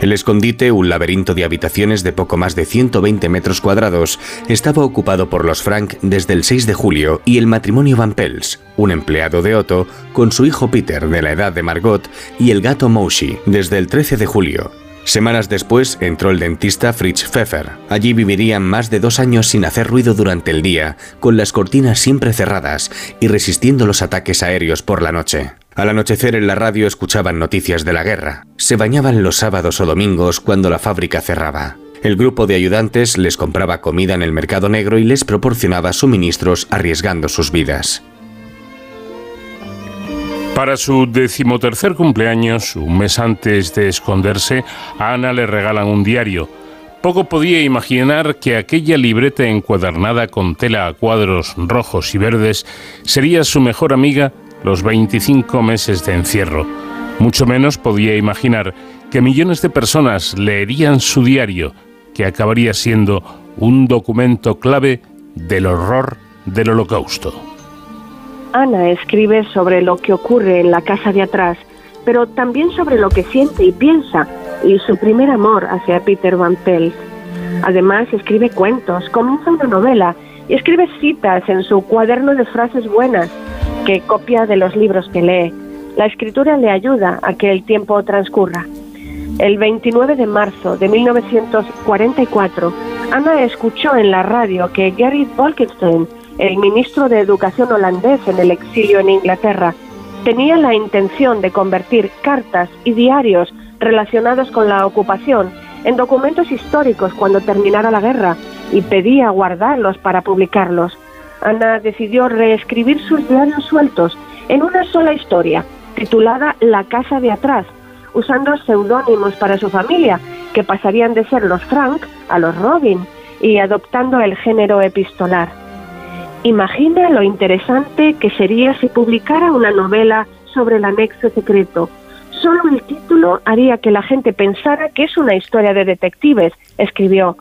[SPEAKER 10] El escondite, un laberinto de habitaciones de poco más de 120 metros cuadrados, estaba ocupado por los Frank desde el 6 de julio y el matrimonio Van Pels, un empleado de Otto, con su hijo Peter de la edad de Margot y el gato Moshi desde el 13 de julio. Semanas después entró el dentista Fritz Pfeffer. Allí vivirían más de dos años sin hacer ruido durante el día, con las cortinas siempre cerradas y resistiendo los ataques aéreos por la noche. Al anochecer en la radio escuchaban noticias de la guerra. Se bañaban los sábados o domingos cuando la fábrica cerraba. El grupo de ayudantes les compraba comida en el mercado negro y les proporcionaba suministros arriesgando sus vidas.
[SPEAKER 1] Para su decimotercer cumpleaños, un mes antes de esconderse, Ana le regalan un diario. Poco podía imaginar que aquella libreta encuadernada con tela a cuadros rojos y verdes sería su mejor amiga los 25 meses de encierro. Mucho menos podía imaginar que millones de personas leerían su diario, que acabaría siendo un documento clave del horror del holocausto.
[SPEAKER 9] Ana escribe sobre lo que ocurre en la casa de atrás, pero también sobre lo que siente y piensa y su primer amor hacia Peter Van Pels. Además, escribe cuentos, comienza una novela y escribe citas en su cuaderno de frases buenas que copia de los libros que lee. La escritura le ayuda a que el tiempo transcurra. El 29 de marzo de 1944, Ana escuchó en la radio que Gary Bolkestein el ministro de Educación holandés en el exilio en Inglaterra, tenía la intención de convertir cartas y diarios relacionados con la ocupación en documentos históricos cuando terminara la guerra y pedía guardarlos para publicarlos. Ana decidió reescribir sus diarios sueltos en una sola historia, titulada La casa de atrás, usando seudónimos para su familia, que pasarían de ser los Frank a los Robin, y adoptando el género epistolar. Imagina lo interesante que sería si publicara una novela sobre el anexo secreto. Solo el título haría que la gente pensara que es una historia de detectives, escribió.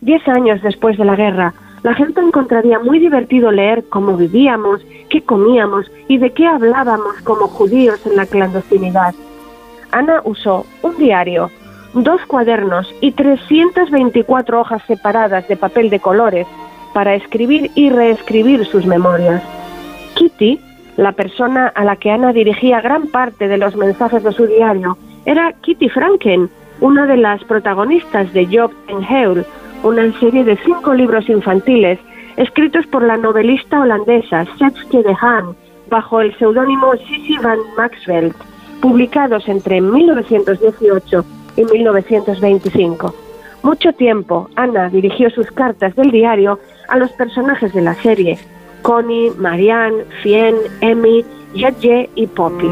[SPEAKER 9] Diez años después de la guerra, la gente encontraría muy divertido leer cómo vivíamos, qué comíamos y de qué hablábamos como judíos en la clandestinidad. Ana usó un diario, dos cuadernos y 324 hojas separadas de papel de colores para escribir y reescribir sus memorias. Kitty, la persona a la que Ana dirigía gran parte de los mensajes de su diario, era Kitty Franken, una de las protagonistas de Job and Heul, una serie de cinco libros infantiles escritos por la novelista holandesa Setske de Haan bajo el seudónimo Sissy van Maxveld, publicados entre 1918 y 1925. Mucho tiempo, Ana dirigió sus cartas del diario a los personajes de la serie, Connie, Marianne, Fien, Emmy, Y Poppy.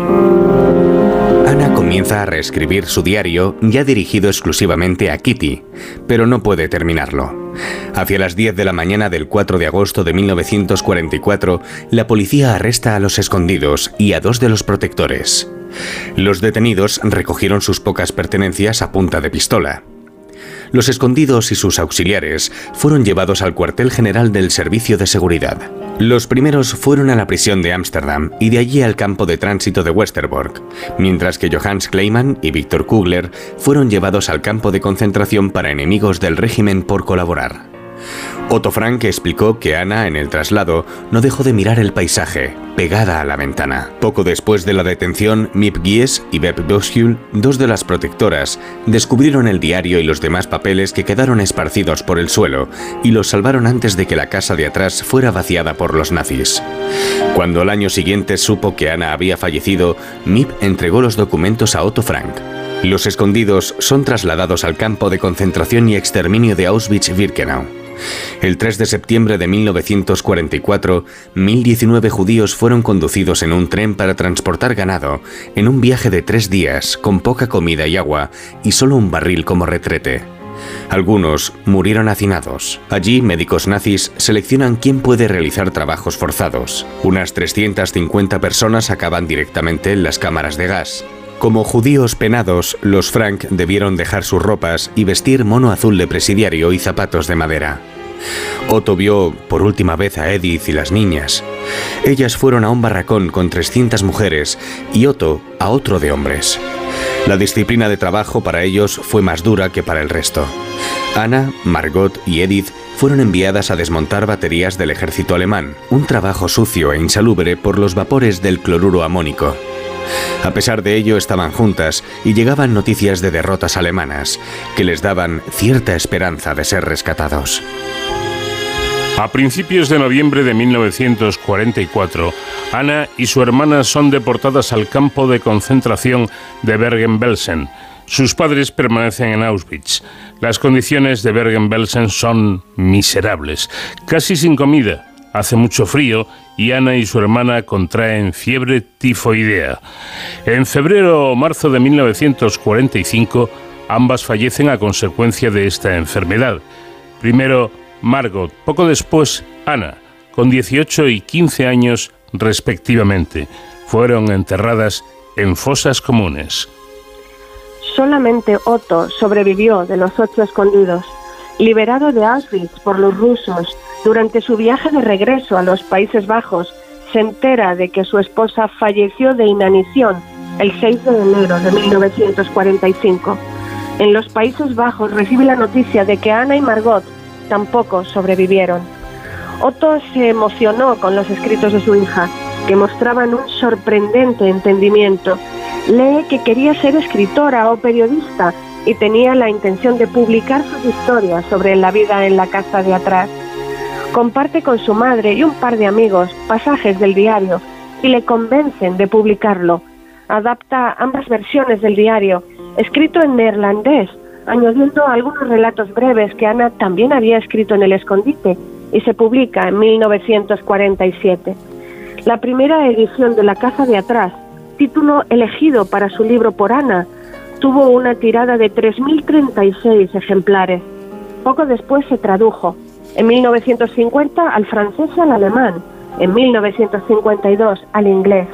[SPEAKER 10] Ana comienza a reescribir su diario ya dirigido exclusivamente a Kitty, pero no puede terminarlo. Hacia las 10 de la mañana del 4 de agosto de 1944, la policía arresta a los escondidos y a dos de los protectores. Los detenidos recogieron sus pocas pertenencias a punta de pistola. Los escondidos y sus auxiliares fueron llevados al cuartel general del Servicio de Seguridad. Los primeros fueron a la prisión de Ámsterdam y de allí al campo de tránsito de Westerbork, mientras que Johannes Kleiman y Víctor Kugler fueron llevados al campo de concentración para enemigos del régimen por colaborar. Otto Frank explicó que Ana, en el traslado, no dejó de mirar el paisaje, pegada a la ventana. Poco después de la detención, Mip Gies y Beb Boschul, dos de las protectoras, descubrieron el diario y los demás papeles que quedaron esparcidos por el suelo y los salvaron antes de que la casa de atrás fuera vaciada por los nazis. Cuando al año siguiente supo que Ana había fallecido, Mip entregó los documentos a Otto Frank. Los escondidos son trasladados al campo de concentración y exterminio de Auschwitz-Birkenau. El 3 de septiembre de 1944, 1.019 judíos fueron conducidos en un tren para transportar ganado, en un viaje de tres días, con poca comida y agua, y solo un barril como retrete. Algunos murieron hacinados. Allí, médicos nazis seleccionan quién puede realizar trabajos forzados. Unas 350 personas acaban directamente en las cámaras de gas. Como judíos penados, los Frank debieron dejar sus ropas y vestir mono azul de presidiario y zapatos de madera. Otto vio por última vez a Edith y las niñas. Ellas fueron a un barracón con 300 mujeres y Otto a otro de hombres. La disciplina de trabajo para ellos fue más dura que para el resto. Ana, Margot y Edith fueron enviadas a desmontar baterías del ejército alemán, un trabajo sucio e insalubre por los vapores del cloruro amónico. A pesar de ello, estaban juntas y llegaban noticias de derrotas alemanas que les daban cierta esperanza de ser rescatados.
[SPEAKER 1] A principios de noviembre de 1944, Ana y su hermana son deportadas al campo de concentración de Bergen-Belsen. Sus padres permanecen en Auschwitz. Las condiciones de Bergen-Belsen son miserables, casi sin comida, hace mucho frío y Ana y su hermana contraen fiebre tifoidea. En febrero o marzo de 1945, ambas fallecen a consecuencia de esta enfermedad. Primero Margot, poco después Ana, con 18 y 15 años respectivamente. Fueron enterradas en fosas comunes.
[SPEAKER 9] Solamente Otto sobrevivió de los ocho escondidos. Liberado de Auschwitz por los rusos durante su viaje de regreso a los Países Bajos, se entera de que su esposa falleció de inanición el 6 de enero de 1945. En los Países Bajos recibe la noticia de que Ana y Margot tampoco sobrevivieron. Otto se emocionó con los escritos de su hija, que mostraban un sorprendente entendimiento. Lee que quería ser escritora o periodista y tenía la intención de publicar sus historias sobre la vida en la casa de atrás. Comparte con su madre y un par de amigos pasajes del diario y le convencen de publicarlo. Adapta ambas versiones del diario, escrito en neerlandés, añadiendo algunos relatos breves que Ana también había escrito en el escondite y se publica en 1947. La primera edición de La Casa de Atrás, título elegido para su libro por Ana, tuvo una tirada de 3.036 ejemplares. Poco después se tradujo en 1950 al francés y al alemán, en 1952 al inglés.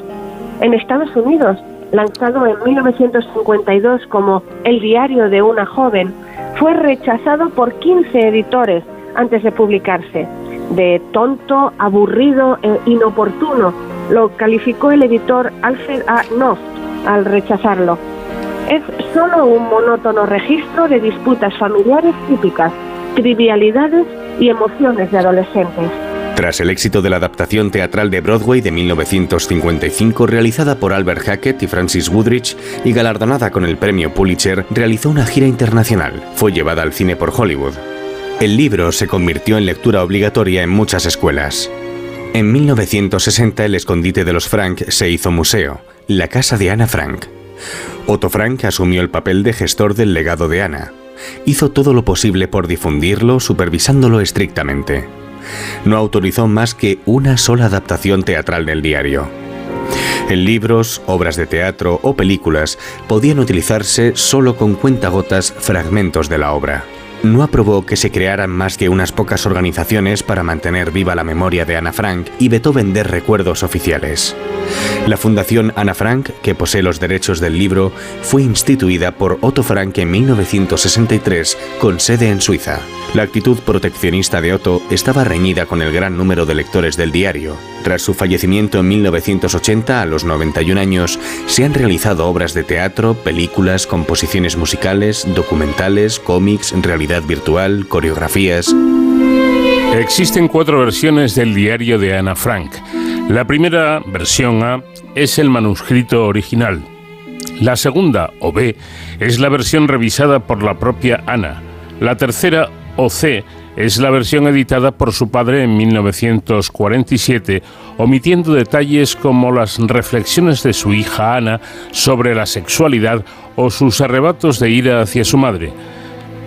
[SPEAKER 9] En Estados Unidos, lanzado en 1952 como El diario de una joven, fue rechazado por 15 editores antes de publicarse. De tonto, aburrido e inoportuno, lo calificó el editor Alfred A. Knopf al rechazarlo. Es solo un monótono registro de disputas familiares típicas, trivialidades y emociones de adolescentes.
[SPEAKER 10] Tras el éxito de la adaptación teatral de Broadway de 1955 realizada por Albert Hackett y Francis Woodrich y galardonada con el premio Pulitzer, realizó una gira internacional. Fue llevada al cine por Hollywood. El libro se convirtió en lectura obligatoria en muchas escuelas. En 1960 el escondite de los Frank se hizo museo, la casa de Ana Frank. Otto Frank asumió el papel de gestor del legado de Ana hizo todo lo posible por difundirlo, supervisándolo estrictamente. No autorizó más que una sola adaptación teatral del diario. En libros, obras de teatro o películas podían utilizarse solo con cuentagotas fragmentos de la obra no aprobó que se crearan más que unas pocas organizaciones para mantener viva la memoria de Ana Frank y vetó vender recuerdos oficiales. La Fundación Ana Frank, que posee los derechos del libro, fue instituida por Otto Frank en 1963 con sede en Suiza. La actitud proteccionista de Otto estaba reñida con el gran número de lectores del diario. Tras su fallecimiento en 1980, a los 91 años, se han realizado obras de teatro, películas, composiciones musicales, documentales, cómics, realidad virtual, coreografías.
[SPEAKER 1] Existen cuatro versiones del diario de Ana Frank. La primera, versión A, es el manuscrito original. La segunda, o B, es la versión revisada por la propia Ana. La tercera, o C, es la versión editada por su padre en 1947, omitiendo detalles como las reflexiones de su hija Ana sobre la sexualidad o sus arrebatos de ira hacia su madre.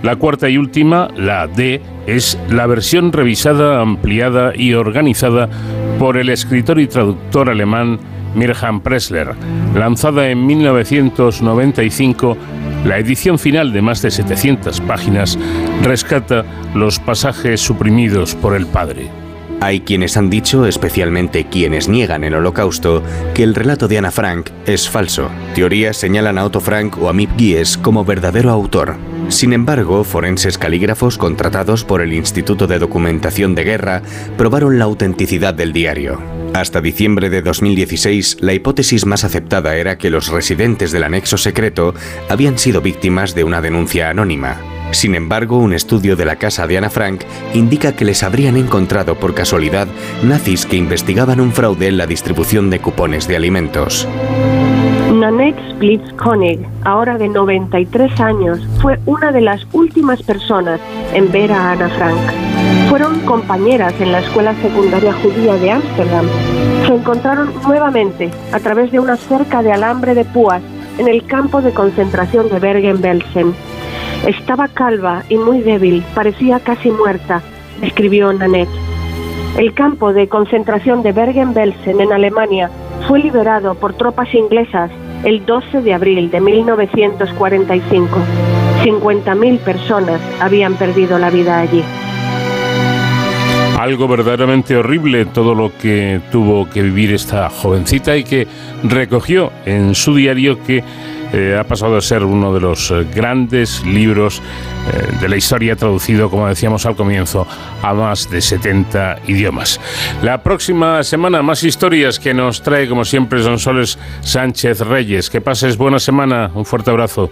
[SPEAKER 1] La cuarta y última, la D, es la versión revisada, ampliada y organizada por el escritor y traductor alemán Mirjam Pressler. Lanzada en 1995, la edición final de más de 700 páginas rescata los pasajes suprimidos por el padre.
[SPEAKER 10] Hay quienes han dicho, especialmente quienes niegan el holocausto, que el relato de Ana Frank es falso. Teorías señalan a Otto Frank o a Mip Gies como verdadero autor. Sin embargo, forenses calígrafos contratados por el Instituto de Documentación de Guerra probaron la autenticidad del diario. Hasta diciembre de 2016, la hipótesis más aceptada era que los residentes del anexo secreto habían sido víctimas de una denuncia anónima. Sin embargo, un estudio de la casa de Ana Frank indica que les habrían encontrado por casualidad nazis que investigaban un fraude en la distribución de cupones de alimentos.
[SPEAKER 9] Nanette Splitz-Koenig, ahora de 93 años, fue una de las últimas personas en ver a Ana Frank. Fueron compañeras en la escuela secundaria judía de Ámsterdam. Se encontraron nuevamente a través de una cerca de alambre de púas en el campo de concentración de Bergen-Belsen. Estaba calva y muy débil, parecía casi muerta, escribió Nanette. El campo de concentración de Bergen-Belsen en Alemania fue liberado por tropas inglesas el 12 de abril de 1945. 50.000 personas habían perdido la vida allí.
[SPEAKER 1] Algo verdaderamente horrible todo lo que tuvo que vivir esta jovencita y que recogió en su diario que eh, ha pasado a ser uno de los eh, grandes libros eh, de la historia traducido, como decíamos al comienzo, a más de 70 idiomas. La próxima semana más historias que nos trae, como siempre, Son Soles Sánchez Reyes. Que pases buena semana. Un fuerte abrazo.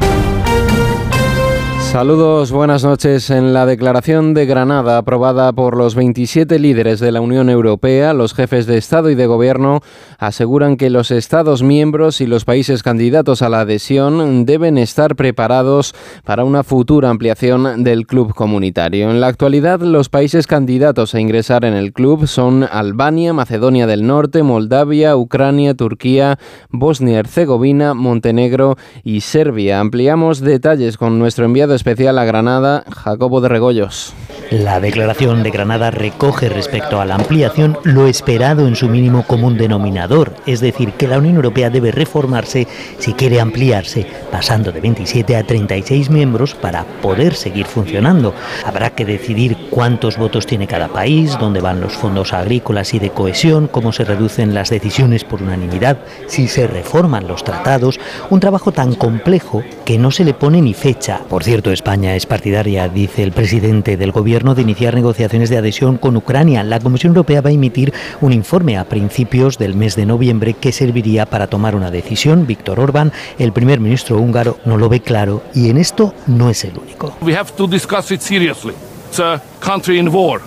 [SPEAKER 11] Saludos, buenas noches. En la declaración de Granada aprobada por los 27 líderes de la Unión Europea, los jefes de Estado y de Gobierno aseguran que los Estados miembros y los países candidatos a la adhesión deben estar preparados para una futura ampliación del club comunitario. En la actualidad, los países candidatos a ingresar en el club son Albania, Macedonia del Norte, Moldavia, Ucrania, Turquía, Bosnia-Herzegovina, Montenegro y Serbia. Ampliamos detalles con nuestro enviado especial a Granada, Jacobo de Regoyos.
[SPEAKER 12] La declaración de Granada recoge respecto a la ampliación lo esperado en su mínimo común denominador, es decir, que la Unión Europea debe reformarse si quiere ampliarse, pasando de 27 a 36 miembros para poder seguir funcionando. Habrá que decidir cuántos votos tiene cada país, dónde van los fondos agrícolas y de cohesión, cómo se reducen las decisiones por unanimidad, si se reforman los tratados, un trabajo tan complejo que no se le pone ni fecha. Por cierto, España es partidaria, dice el presidente del Gobierno, de iniciar negociaciones de adhesión con Ucrania. La Comisión Europea va a emitir un informe a principios del mes de noviembre que serviría para tomar una decisión. Víctor Orbán, el primer ministro húngaro, no lo ve claro y en esto no es el único.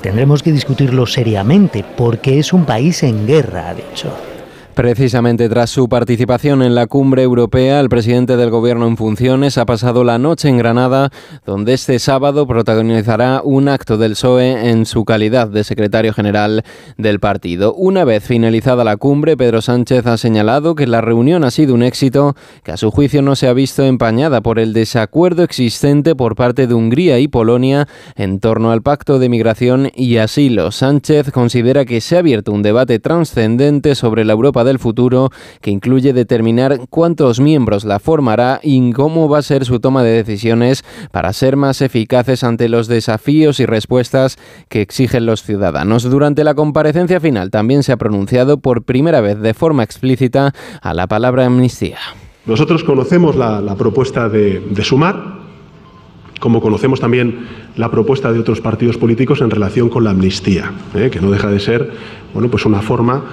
[SPEAKER 12] Tendremos que discutirlo seriamente porque es un país en guerra, ha dicho.
[SPEAKER 11] Precisamente tras su participación en la cumbre europea, el presidente del gobierno en funciones ha pasado la noche en Granada, donde este sábado protagonizará un acto del PSOE en su calidad de secretario general del partido. Una vez finalizada la cumbre, Pedro Sánchez ha señalado que la reunión ha sido un éxito, que a su juicio no se ha visto empañada por el desacuerdo existente por parte de Hungría y Polonia en torno al pacto de migración y asilo. Sánchez considera que se ha abierto un debate trascendente sobre la Europa del futuro que incluye determinar cuántos miembros la formará y cómo va a ser su toma de decisiones para ser más eficaces ante los desafíos y respuestas que exigen los ciudadanos. Durante la comparecencia final también se ha pronunciado por primera vez de forma explícita a la palabra amnistía.
[SPEAKER 13] Nosotros conocemos la, propuesta de, sumar, como conocemos también la propuesta de otros partidos políticos en relación con la amnistía, ¿eh? que no deja de ser bueno, pues una forma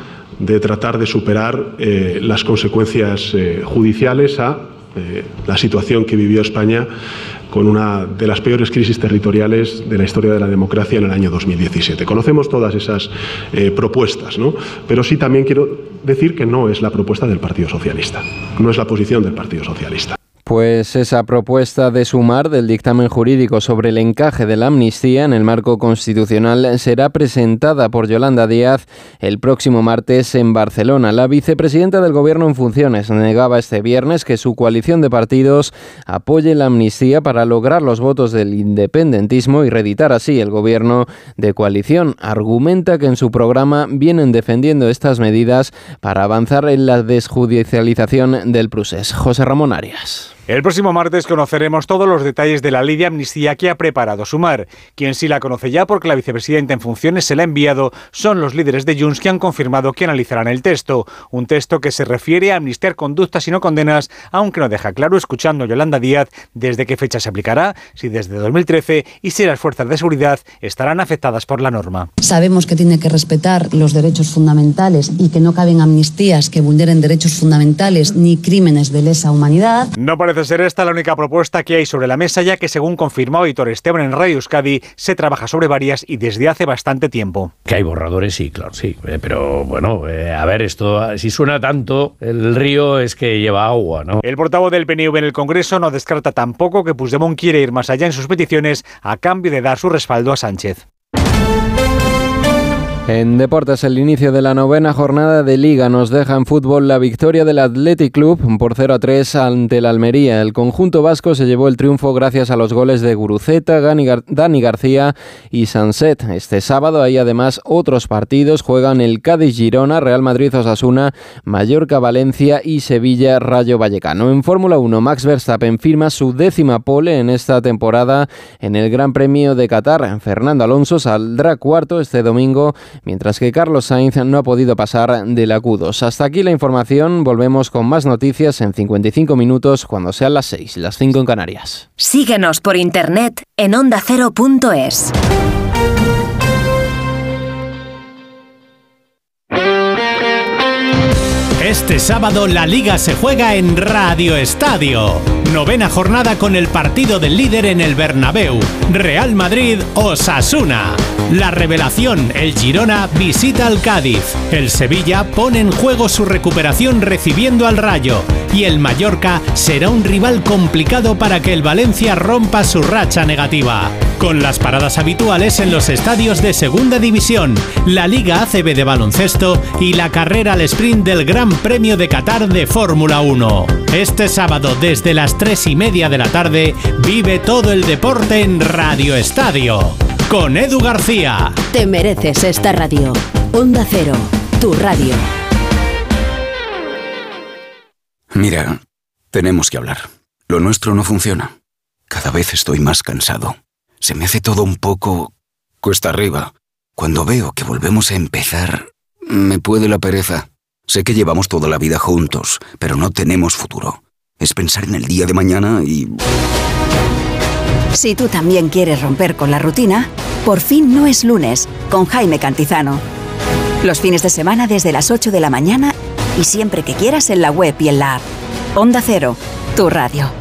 [SPEAKER 13] de tratar de superar eh, las consecuencias eh, judiciales a eh, la situación que vivió España con una de las peores crisis territoriales de la historia de la democracia en el año 2017. Conocemos todas esas propuestas, ¿no? pero sí también quiero decir que no es la propuesta del Partido Socialista, no es la posición del Partido Socialista.
[SPEAKER 11] Pues esa propuesta de sumar del dictamen jurídico sobre el encaje de la amnistía en el marco constitucional será presentada por Yolanda Díaz el próximo martes en Barcelona. La vicepresidenta del Gobierno en funciones negaba este viernes que su coalición de partidos apoye la amnistía para lograr los votos del independentismo y reeditar así el gobierno de coalición. Argumenta que en su programa vienen defendiendo estas medidas para avanzar en la desjudicialización del procés. José Ramón Arias.
[SPEAKER 14] El próximo martes conoceremos todos los detalles de la ley de amnistía que ha preparado Sumar. Quien sí la conoce ya porque la vicepresidenta en funciones se la ha enviado son los líderes de Junts que han confirmado que analizarán el texto. Un texto que se refiere a amnistiar conductas y no condenas, aunque no deja claro, escuchando a Yolanda Díaz, desde qué fecha se aplicará, si desde 2013 y si las fuerzas de seguridad estarán afectadas por la norma.
[SPEAKER 15] Sabemos que tiene que respetar los derechos fundamentales y que no caben amnistías que vulneren derechos fundamentales ni crímenes de lesa humanidad.
[SPEAKER 14] No parece ser esta la única propuesta que hay sobre la mesa, ya que según confirmó Víctor Esteban en Radio Euskadi, se trabaja sobre varias y desde hace bastante tiempo.
[SPEAKER 16] Que hay borradores, sí, claro, sí. Eh, pero bueno, eh, a ver, esto, si suena tanto, el río es que lleva agua, ¿no?
[SPEAKER 14] El portavoz del PNV en el Congreso no descarta tampoco que Puigdemont quiere ir más allá en sus peticiones a cambio de dar su respaldo a Sánchez.
[SPEAKER 11] En deportes, el inicio de la novena jornada de Liga nos deja en fútbol la victoria del Athletic Club por 0 a 3 ante el Almería. El conjunto vasco se llevó el triunfo gracias a los goles de Guruceta, Dani García y Sanset. Este sábado hay además otros partidos. Juegan el Cádiz Girona, Real Madrid Osasuna, Mallorca Valencia y Sevilla Rayo Vallecano. En Fórmula 1, Max Verstappen firma su décima pole en esta temporada en el Gran Premio de Qatar. Fernando Alonso saldrá cuarto este domingo mientras que Carlos Sainz no ha podido pasar de la Q2. Hasta aquí la información, volvemos con más noticias en 55 minutos cuando sean las 6, las 5 en Canarias.
[SPEAKER 17] Síguenos por internet en ondacero.es.
[SPEAKER 18] Este sábado la liga se juega en Radio Estadio. Novena jornada con el partido del líder en el Bernabéu. Real Madrid Osasuna. La revelación, el Girona visita al Cádiz. El Sevilla pone en juego su recuperación recibiendo al Rayo. Y el Mallorca será un rival complicado para que el Valencia rompa su racha negativa. Con las paradas habituales en los estadios de Segunda División, la Liga ACB de baloncesto y la carrera al sprint del Gran Premio de Qatar de Fórmula 1. Este sábado desde las 3 y media de la tarde vive todo el deporte en Radio Estadio. Con Edu García.
[SPEAKER 8] Te mereces esta radio. Onda Cero, tu radio.
[SPEAKER 19] Mira, tenemos que hablar. Lo nuestro no funciona. Cada vez estoy más cansado. Se me hace todo un poco cuesta arriba. Cuando veo que volvemos a empezar, me puede la pereza. Sé que llevamos toda la vida juntos, pero no tenemos futuro. Es pensar en el día de mañana y...
[SPEAKER 20] Si tú también quieres romper con la rutina, por fin no es lunes, con Jaime Cantizano. Los fines de semana desde las 8 de la mañana y siempre que quieras en la web y en la app. Onda Cero, tu radio.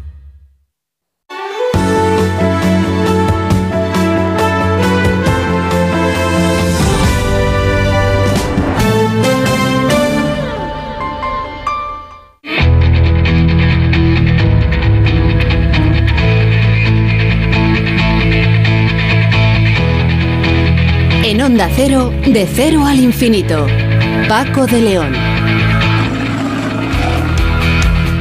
[SPEAKER 8] Cero, de cero al infinito. Paco de León.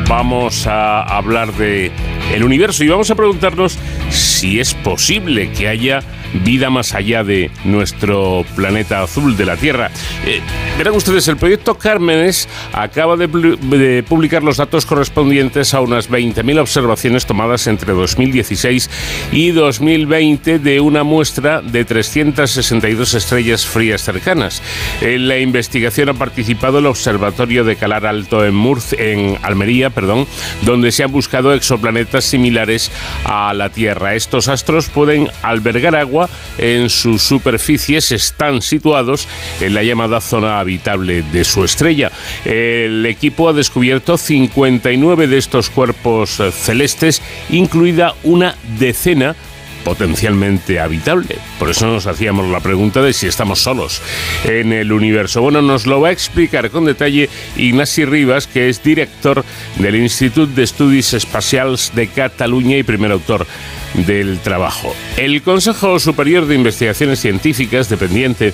[SPEAKER 1] Vamos a hablar de el universo y vamos a preguntarnos si es posible que haya vida más allá de nuestro planeta azul de la Tierra. Eh, verán ustedes, el proyecto Cármenes acaba de, publicar los datos correspondientes a unas 20.000 observaciones tomadas entre 2016 y 2020 de una muestra de 362 estrellas frías cercanas. En la investigación ha participado el Observatorio de Calar Alto en Murcia, en Almería, perdón, donde se han buscado exoplanetas similares a la Tierra. Estos astros pueden albergar agua en sus superficies, están situados en la llamada zona habitable de su estrella. El equipo ha descubierto 59 de estos cuerpos celestes, incluida una decena potencialmente habitable. Por eso nos hacíamos la pregunta de si estamos solos en el universo. Bueno, nos lo va a explicar con detalle Ignasi Rivas, que es director del Institut d'Estudis Espacials de Cataluña y primer autor del trabajo. El Consejo Superior de Investigaciones Científicas, dependiente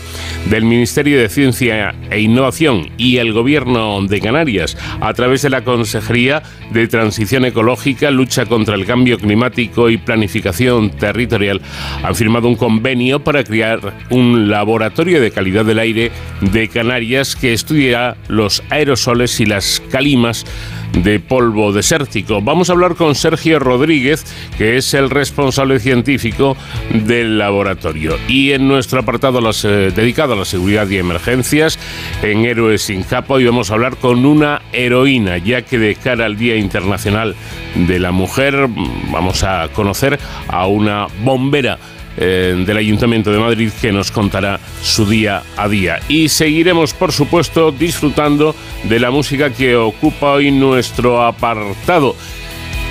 [SPEAKER 1] del Ministerio de Ciencia e Innovación y el Gobierno de Canarias, a través de la Consejería de Transición Ecológica, Lucha contra el Cambio Climático y Planificación Territorial, han firmado un convenio para crear un laboratorio de calidad del aire de Canarias que estudiará los aerosoles y las calimas de polvo desértico. Vamos a hablar con Sergio Rodríguez, que es el responsable científico del laboratorio. Y en nuestro apartado eh, dedicado a la seguridad y emergencias, en Héroes sin capa, hoy vamos a hablar con una heroína, ya que de cara al Día Internacional de la Mujer, mm, vamos a conocer a una bombera eh, del Ayuntamiento de Madrid que nos contará su día a día. Y seguiremos, por supuesto, disfrutando de la música que ocupa hoy nuestro apartado.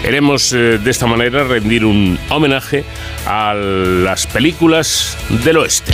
[SPEAKER 1] Queremos eh, de esta manera rendir un homenaje a las películas del oeste.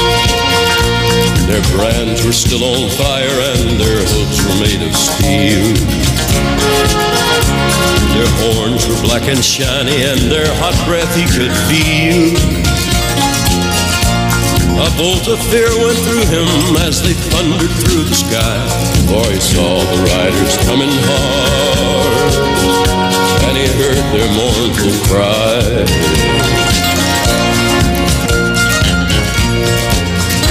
[SPEAKER 21] Their brands were still on fire and their hooves were made of steel. Their horns were black and shiny and their hot breath he could feel. A bolt of fear went through him as they thundered through the sky, for he saw the riders coming hard, and he heard their mournful cry.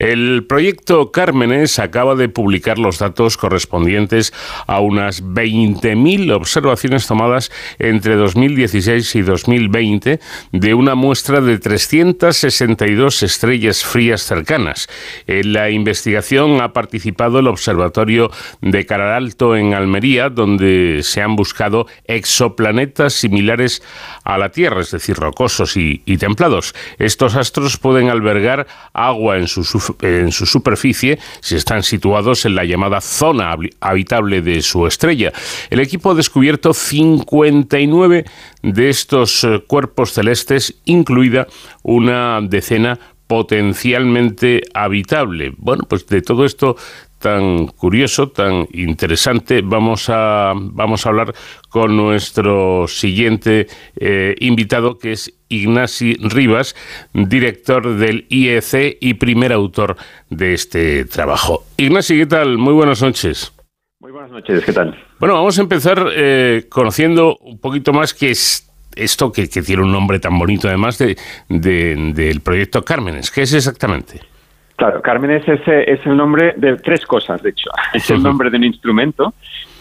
[SPEAKER 1] El proyecto Cármenes acaba de publicar los datos correspondientes a unas 20.000 observaciones tomadas entre 2016 y 2020 de una muestra de 362 estrellas frías cercanas. En la investigación ha participado el Observatorio de Caralto en Almería, donde se han buscado exoplanetas similares a la Tierra, es decir, rocosos y, y templados. Estos astros pueden albergar agua en sus en su superficie si están situados en la llamada zona habitable de su estrella. El equipo ha descubierto 59 de estos eh, cuerpos celestes, incluida una decena potencialmente habitable. Bueno, pues de todo esto tan curioso, tan interesante, vamos a, vamos a hablar con nuestro siguiente eh, invitado, que es Ignasi Rivas, director del IEC y primer autor de este trabajo. Ignasi, ¿qué tal? Muy buenas noches.
[SPEAKER 22] Muy buenas noches, ¿qué tal?
[SPEAKER 1] Bueno, vamos a empezar eh, conociendo un poquito más qué es esto que, tiene un nombre tan bonito además de, del proyecto Cármenes. ¿Qué es exactamente?
[SPEAKER 22] Claro, Cármenes es, es, el nombre de tres cosas, de hecho. Es el nombre de un instrumento.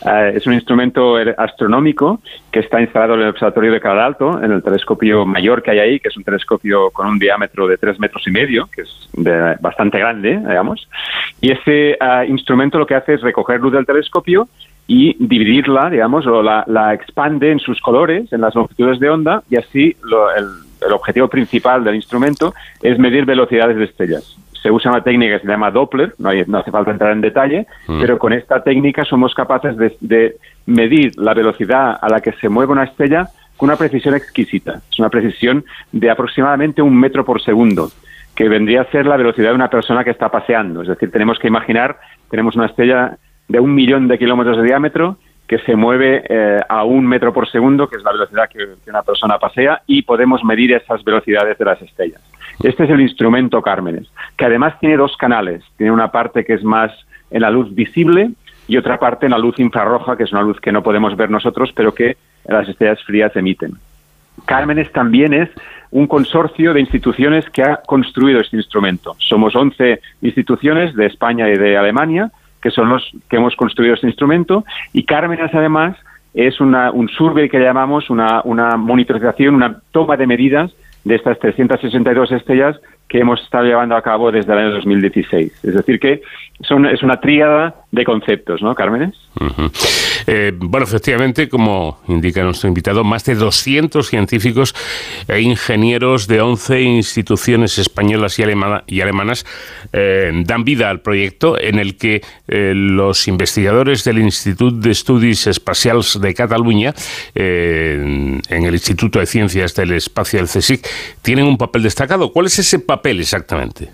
[SPEAKER 22] Eh, es un instrumento astronómico que está instalado en el Observatorio de Calar Alto, en el telescopio mayor que hay ahí, que es un telescopio con un diámetro de tres metros y medio, que es bastante grande, digamos. Y ese eh, instrumento lo que hace es recoger luz del telescopio y dividirla, digamos, o la, la expande en sus colores, en las longitudes de onda, y así el, el objetivo principal del instrumento es medir velocidades de estrellas se usa una técnica que se llama Doppler, no, hace falta entrar en detalle, mm. pero con esta técnica somos capaces de, medir la velocidad a la que se mueve una estrella con una precisión exquisita. Es una precisión de aproximadamente un metro por segundo, que vendría a ser la velocidad de una persona que está paseando. Es decir, tenemos que imaginar, tenemos una estrella de un millón de kilómetros de diámetro que se mueve eh, a un metro por segundo, que es la velocidad que, una persona pasea, y podemos medir esas velocidades de las estrellas. Este es el instrumento Cármenes, que además tiene dos canales. Tiene una parte que es más en la luz visible y otra parte en la luz infrarroja, que es una luz que no podemos ver nosotros, pero que las estrellas frías emiten. Cármenes también es un consorcio de instituciones que ha construido este instrumento. Somos 11 instituciones de España y de Alemania que son los que hemos construido este instrumento y Cármenes además es una, un survey que llamamos una, una monitorización, una toma de medidas de estas 362 estrellas que hemos estado llevando a cabo desde el año 2016. Es decir, que son, es una tríada de conceptos, ¿no, Cármenes?
[SPEAKER 1] Eh, bueno, efectivamente, como indica nuestro invitado, más de 200 científicos e ingenieros de 11 instituciones españolas y, y alemanas eh, dan vida al proyecto en el que eh, los investigadores del Instituto de Estudios Espaciales de Cataluña, en el Instituto de Ciencias del Espacio del CSIC, tienen un papel destacado. ¿Cuál es ese papel exactamente?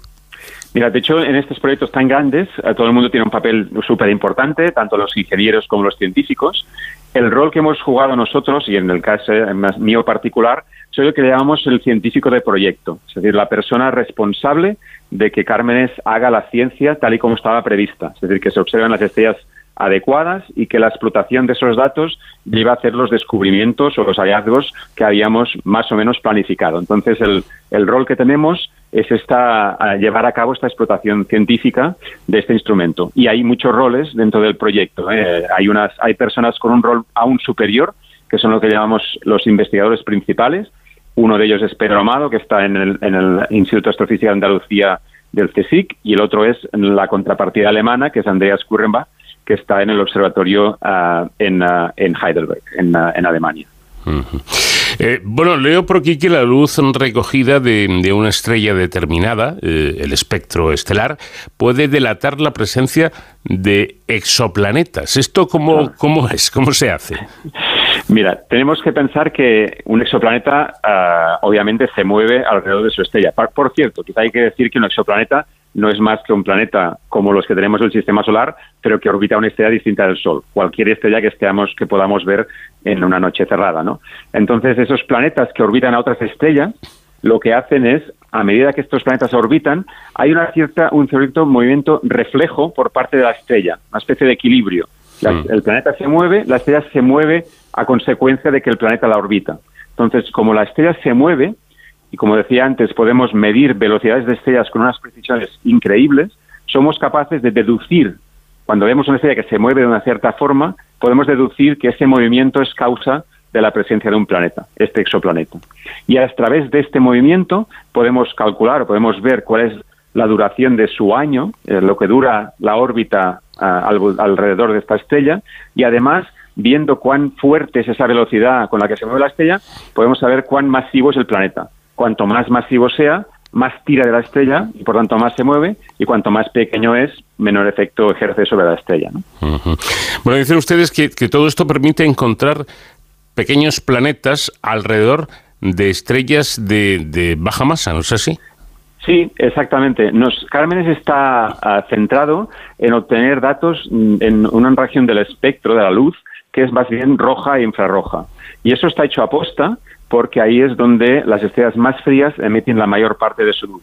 [SPEAKER 22] Mira, de hecho, en estos proyectos tan grandes, eh, todo el mundo tiene un papel súper importante, tanto los ingenieros como los científicos. El rol que hemos jugado nosotros, y en el caso mío particular, soy el que llamamos el científico de proyecto, es decir, la persona responsable de que Cármenes haga la ciencia tal y como estaba prevista, es decir, que se observen las estrellas adecuadas y que la explotación de esos datos lleve a hacer los descubrimientos o los hallazgos que habíamos más o menos planificado. Entonces, el, el rol que tenemos es esta, llevar a cabo esta explotación científica de este instrumento. Y hay muchos roles dentro del proyecto. ¿eh? Hay, unas, hay personas con un rol aún superior, que son lo que llamamos los investigadores principales. Uno de ellos es Pedro Amado, que está en el, en el Instituto de Astrofísica de Andalucía del CSIC, y el otro es la contrapartida alemana, que es Andreas Kurrenbach, que está en el observatorio ah, en, ah, en, Heidelberg, en, ah, en Alemania.
[SPEAKER 1] Eh, bueno, leo por aquí que la luz recogida de, una estrella determinada, eh, el espectro estelar, puede delatar la presencia de exoplanetas. ¿Esto cómo, cómo es? ¿Cómo se hace?
[SPEAKER 22] Mira, tenemos que pensar que un exoplaneta obviamente se mueve alrededor de su estrella. Por, cierto, quizá hay que decir que un exoplaneta no es más que un planeta como los que tenemos en el sistema solar, pero que orbita una estrella distinta del Sol. Cualquier estrella que, estemos, que podamos ver en una noche cerrada, ¿no? Entonces, esos planetas que orbitan a otras estrellas, lo que hacen es, a medida que estos planetas orbitan, hay una cierta, un cierto movimiento reflejo por parte de la estrella, una especie de equilibrio. Mm. El planeta se mueve, la estrella se mueve a consecuencia de que el planeta la orbita. Entonces, como la estrella se mueve, y como decía antes, podemos medir velocidades de estrellas con unas precisiones increíbles, somos capaces de deducir, cuando vemos una estrella que se mueve de una cierta forma, podemos deducir que ese movimiento es causa de la presencia de un planeta, este exoplaneta. Y a través de este movimiento podemos calcular, podemos ver cuál es la duración de su año, eh, lo que dura la órbita alrededor de esta estrella, y además viendo cuán fuerte es esa velocidad con la que se mueve la estrella, podemos saber cuán masivo es el planeta cuanto más masivo sea, más tira de la estrella y por tanto más se mueve y cuanto más pequeño es, menor efecto ejerce sobre la estrella.
[SPEAKER 1] Bueno, dicen ustedes que, todo esto permite encontrar pequeños planetas alrededor de estrellas de, baja masa, ¿no es así?
[SPEAKER 22] Sí, exactamente. Nos, Cármenes está ah, centrado en obtener datos mm, en una región del espectro de la luz que es más bien roja e infrarroja. Y eso está hecho a posta porque ahí es donde las estrellas más frías emiten la mayor parte de su luz.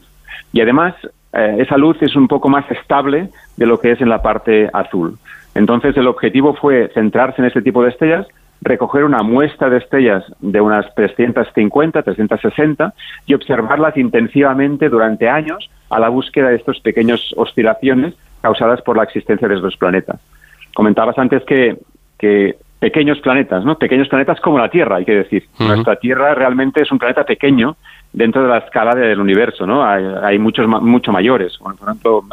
[SPEAKER 22] Y además, eh, esa luz es un poco más estable de lo que es en la parte azul. Entonces, el objetivo fue centrarse en este tipo de estrellas, recoger una muestra de estrellas de unas 350, 360 y observarlas intensivamente durante años a la búsqueda de estas pequeñas oscilaciones causadas por la existencia de estos planetas. Comentabas antes que, que pequeños planetas, ¿no? Pequeños planetas como la Tierra, hay que decir. Nuestra Tierra realmente es un planeta pequeño dentro de la escala del universo, ¿no? Hay, muchos mucho mayores, por ejemplo,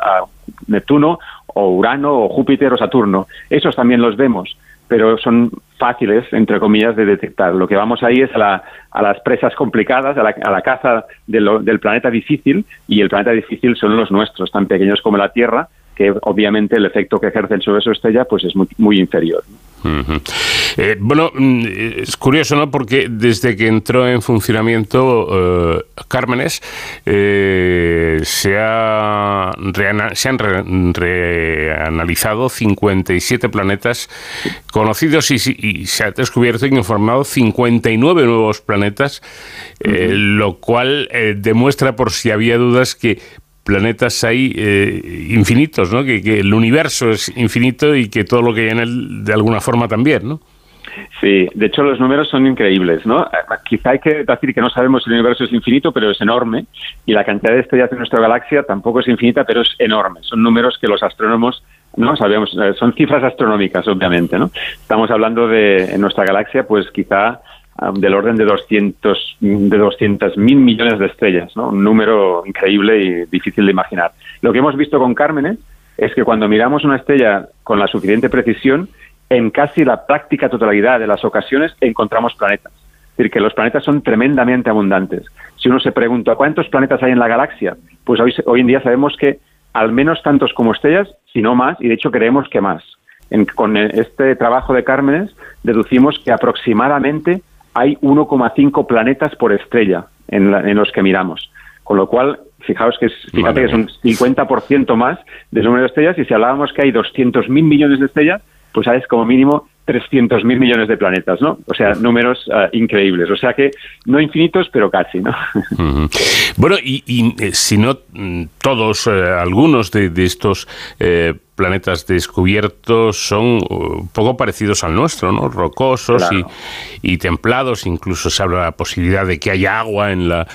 [SPEAKER 22] Neptuno o Urano o Júpiter o Saturno. Esos también los vemos, pero son fáciles, entre comillas, de detectar. Lo que vamos ahí es a, las presas complicadas, a la, caza del planeta difícil, y el planeta difícil son los nuestros, tan pequeños como la Tierra, que obviamente el efecto que ejercen sobre su estrella pues es muy, muy inferior.
[SPEAKER 1] Eh, bueno, mm, es curioso, ¿no? Porque desde que entró en funcionamiento eh, Cármenes, eh, se, ha se han reanalizado 57 planetas conocidos y, se ha descubierto y informado 59 nuevos planetas, lo cual demuestra, por si había dudas, que planetas hay eh, infinitos, ¿no? Que, el universo es infinito y que todo lo que hay en él de alguna forma también, ¿no?
[SPEAKER 22] Sí, de hecho los números son increíbles, ¿no? Eh, quizá hay que decir que no sabemos si el universo es infinito, pero es enorme y la cantidad de estrellas en nuestra galaxia tampoco es infinita, pero es enorme. Son números que los astrónomos no sabemos, eh, son cifras astronómicas, obviamente, ¿no? Estamos hablando de en nuestra galaxia, pues quizá del orden de 200 de 200 mil millones de estrellas, un número increíble y difícil de imaginar. Lo que hemos visto con Cármenes es que cuando miramos una estrella con la suficiente precisión, en casi la práctica totalidad de las ocasiones encontramos planetas. Es decir, que los planetas son tremendamente abundantes. Si uno se pregunta cuántos planetas hay en la galaxia, pues hoy, hoy en día sabemos que al menos tantos como estrellas, si no más, y de hecho creemos que más. con este trabajo de Cármenes deducimos que aproximadamente hay 1,5 planetas por estrella en, los que miramos. Con lo cual, fijaos que es, fíjate que es un 50% más del número de estrellas y si hablábamos que hay 200.000 millones de estrellas, pues hay como mínimo 300.000 millones de planetas, ¿no? O sea, números ah, increíbles. O sea que no infinitos, pero casi, ¿no?
[SPEAKER 1] Bueno, y, eh, si no mm, todos, eh, algunos de, estos eh, planetas descubiertos son un poco parecidos al nuestro, ¿no? Rocosos y, y templados. Incluso se habla de la posibilidad de que haya agua en la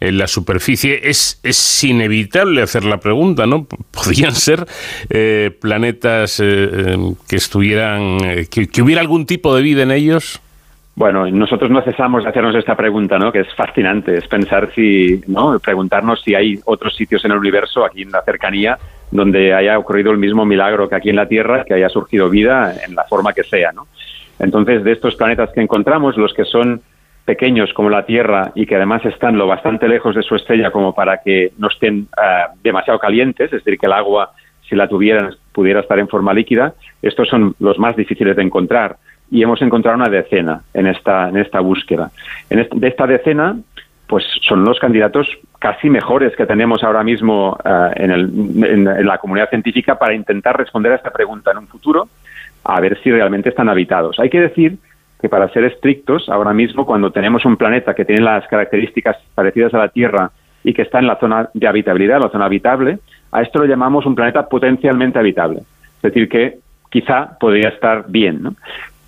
[SPEAKER 1] en la superficie, es, es inevitable hacer la pregunta, ¿no? ¿Podrían ser eh, planetas eh, em, que estuvieran, eh, que, hubiera algún tipo de vida en ellos?
[SPEAKER 22] Bueno, nosotros no cesamos de hacernos esta pregunta, ¿no? Que es fascinante, es pensar si, ¿no? Preguntarnos si hay otros sitios en el universo, aquí en la cercanía, donde haya ocurrido el mismo milagro que aquí en la Tierra, que haya surgido vida en la forma que sea, ¿no? Entonces, de estos planetas que encontramos, los que son pequeños como la Tierra y que además están lo bastante lejos de su estrella como para que no estén uh, demasiado calientes, es decir, que el agua, si la tuvieran, pudiera estar en forma líquida, estos son los más difíciles de encontrar. Y hemos encontrado una decena en esta, en esta búsqueda. En de esta decena, pues son los candidatos casi mejores que tenemos ahora mismo uh, en, el, en, la comunidad científica para intentar responder a esta pregunta en un futuro, a ver si realmente están habitados. Hay que decir que para ser estrictos, ahora mismo cuando tenemos un planeta que tiene las características parecidas a la Tierra y que está en la zona de habitabilidad, la zona habitable, a esto lo llamamos un planeta potencialmente habitable. Es decir, que quizá podría estar bien. ¿no?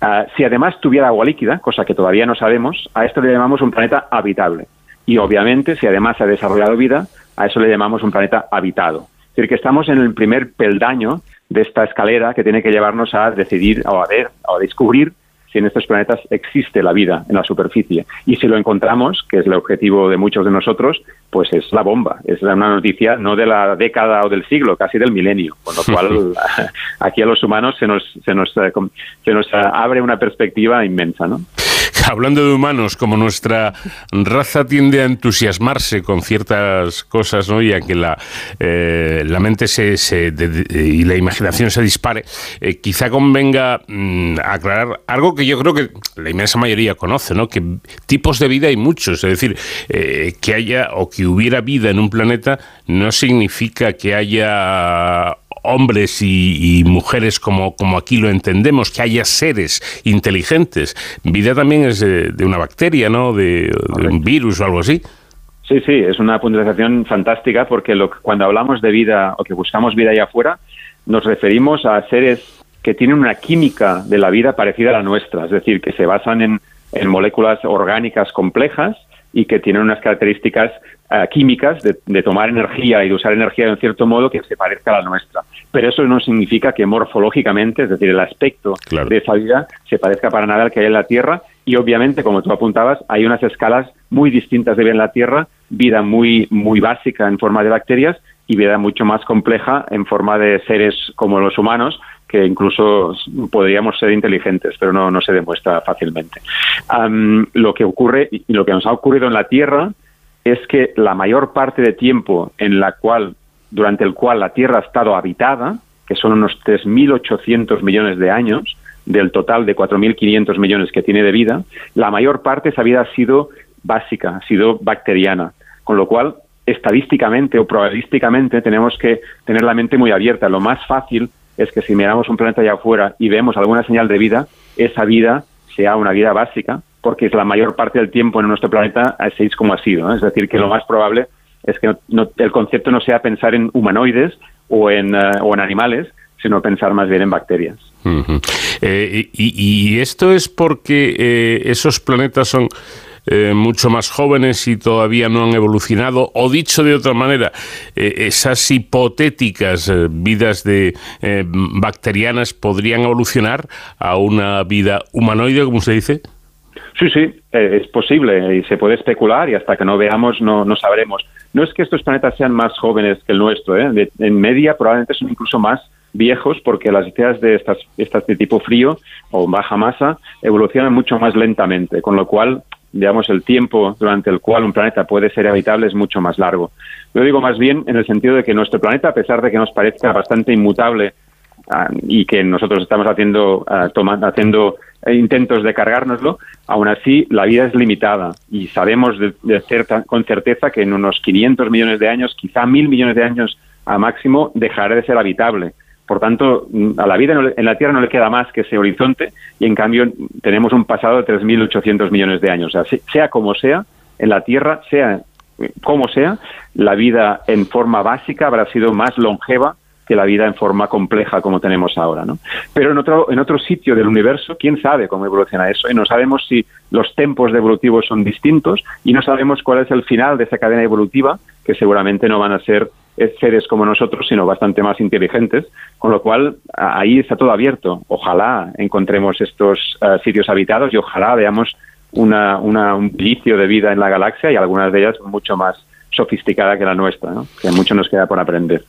[SPEAKER 22] Uh, si además tuviera agua líquida, cosa que todavía no sabemos, a esto le llamamos un planeta habitable. Y obviamente, si además se ha desarrollado vida, a eso le llamamos un planeta habitado. Es decir, que estamos en el primer peldaño de esta escalera que tiene que llevarnos a decidir o a ver o a descubrir si en estos planetas existe la vida en la superficie. Y si lo encontramos, que es el objetivo de muchos de nosotros, pues es la bomba. Es una noticia no de la década o del siglo, casi del milenio. Con lo cual, aquí a los humanos se nos, se nos, se nos abre una perspectiva inmensa, ¿no?
[SPEAKER 1] hablando de humanos, como nuestra raza tiende a entusiasmarse con ciertas cosas, ¿no? Y a que la, eh, la mente se, se de, y la imaginación se dispare, eh, quizá convenga mmm, aclarar algo que yo creo que la inmensa mayoría conoce, ¿no? Que tipos de vida hay muchos, es decir, eh, que haya o que hubiera vida en un planeta no significa que haya hombres y, y, mujeres como, como aquí lo entendemos, que haya seres inteligentes. Vida también es de, de una bacteria, ¿no? De, de, un virus o algo así.
[SPEAKER 22] Sí, sí, es una puntualización fantástica porque lo, cuando hablamos de vida o que buscamos vida allá afuera, nos referimos a seres que tienen una química de la vida parecida a la nuestra, es decir, que se basan en, en moléculas orgánicas complejas y que tienen unas características uh, químicas de, de, tomar energía y de usar energía de un cierto modo que se parezca a la nuestra. Pero eso no significa que morfológicamente, es decir, el aspecto claro. de esa vida se parezca para nada al que hay en la Tierra y obviamente, como tú apuntabas, hay unas escalas muy distintas de vida en la Tierra, vida muy, muy básica en forma de bacterias y vida mucho más compleja en forma de seres como los humanos, que incluso podríamos ser inteligentes, pero no, no se demuestra fácilmente. Lo que ocurre y lo que nos ha ocurrido en la Tierra es que la mayor parte de tiempo en la cual, durante el cual la Tierra ha estado habitada, que son unos 3.800 millones de años, del total de 4.500 millones que tiene de vida, la mayor parte de esa vida ha sido básica, ha sido bacteriana, con lo cual estadísticamente o probabilísticamente tenemos que tener la mente muy abierta. Lo más fácil es que si miramos un planeta allá afuera y vemos alguna señal de vida, esa vida sea una vida básica, porque es la mayor parte del tiempo en nuestro planeta así es como ha sido. ¿no? Es decir, que lo más probable es que el concepto no sea pensar en humanoides o en, uh, o en animales, sino pensar más bien en bacterias.
[SPEAKER 1] Eh, y, esto es porque eh, esos planetas son eh, mucho más jóvenes y todavía no han evolucionado, o dicho de otra manera, eh, esas hipotéticas eh, vidas de bacterianas podrían evolucionar a una vida humanoide, como se dice.
[SPEAKER 22] Sí, sí, es posible y se puede especular y hasta que no veamos no, no sabremos. No es que estos planetas sean más jóvenes que el nuestro, de, en media probablemente son incluso más viejos porque las ideas de estas, estas de tipo frío o baja masa evolucionan mucho más lentamente, con lo cual digamos, el tiempo durante el cual un planeta puede ser habitable es mucho más largo. Lo digo más bien en el sentido de que nuestro planeta, a pesar de que nos parezca bastante inmutable uh, y que nosotros estamos haciendo, uh, tomando, haciendo intentos de cargárnoslo, aún así la vida es limitada y sabemos de certa, con certeza que en unos 500 millones de años, quizá mil millones de años a máximo, dejará de ser habitable. Por tanto, a la vida en la Tierra no le queda más que ese horizonte y en cambio tenemos un pasado de 3.800 millones de años. O sea, sea como sea, en la Tierra, sea como sea, la vida en forma básica habrá sido más longeva que la vida en forma compleja como tenemos ahora, ¿no? Pero en otro, en otro sitio del universo, quién sabe cómo evoluciona eso, y no sabemos si los tempos evolutivos son distintos y no sabemos cuál es el final de esa cadena evolutiva, que seguramente no van a ser seres como nosotros, sino bastante más inteligentes, con lo cual ahí está todo abierto. Ojalá encontremos estos uh, sitios habitados y ojalá veamos una, una, un vicio de vida en la galaxia y algunas de ellas mucho más sofisticada que la nuestra, ¿no? que mucho nos queda por aprender.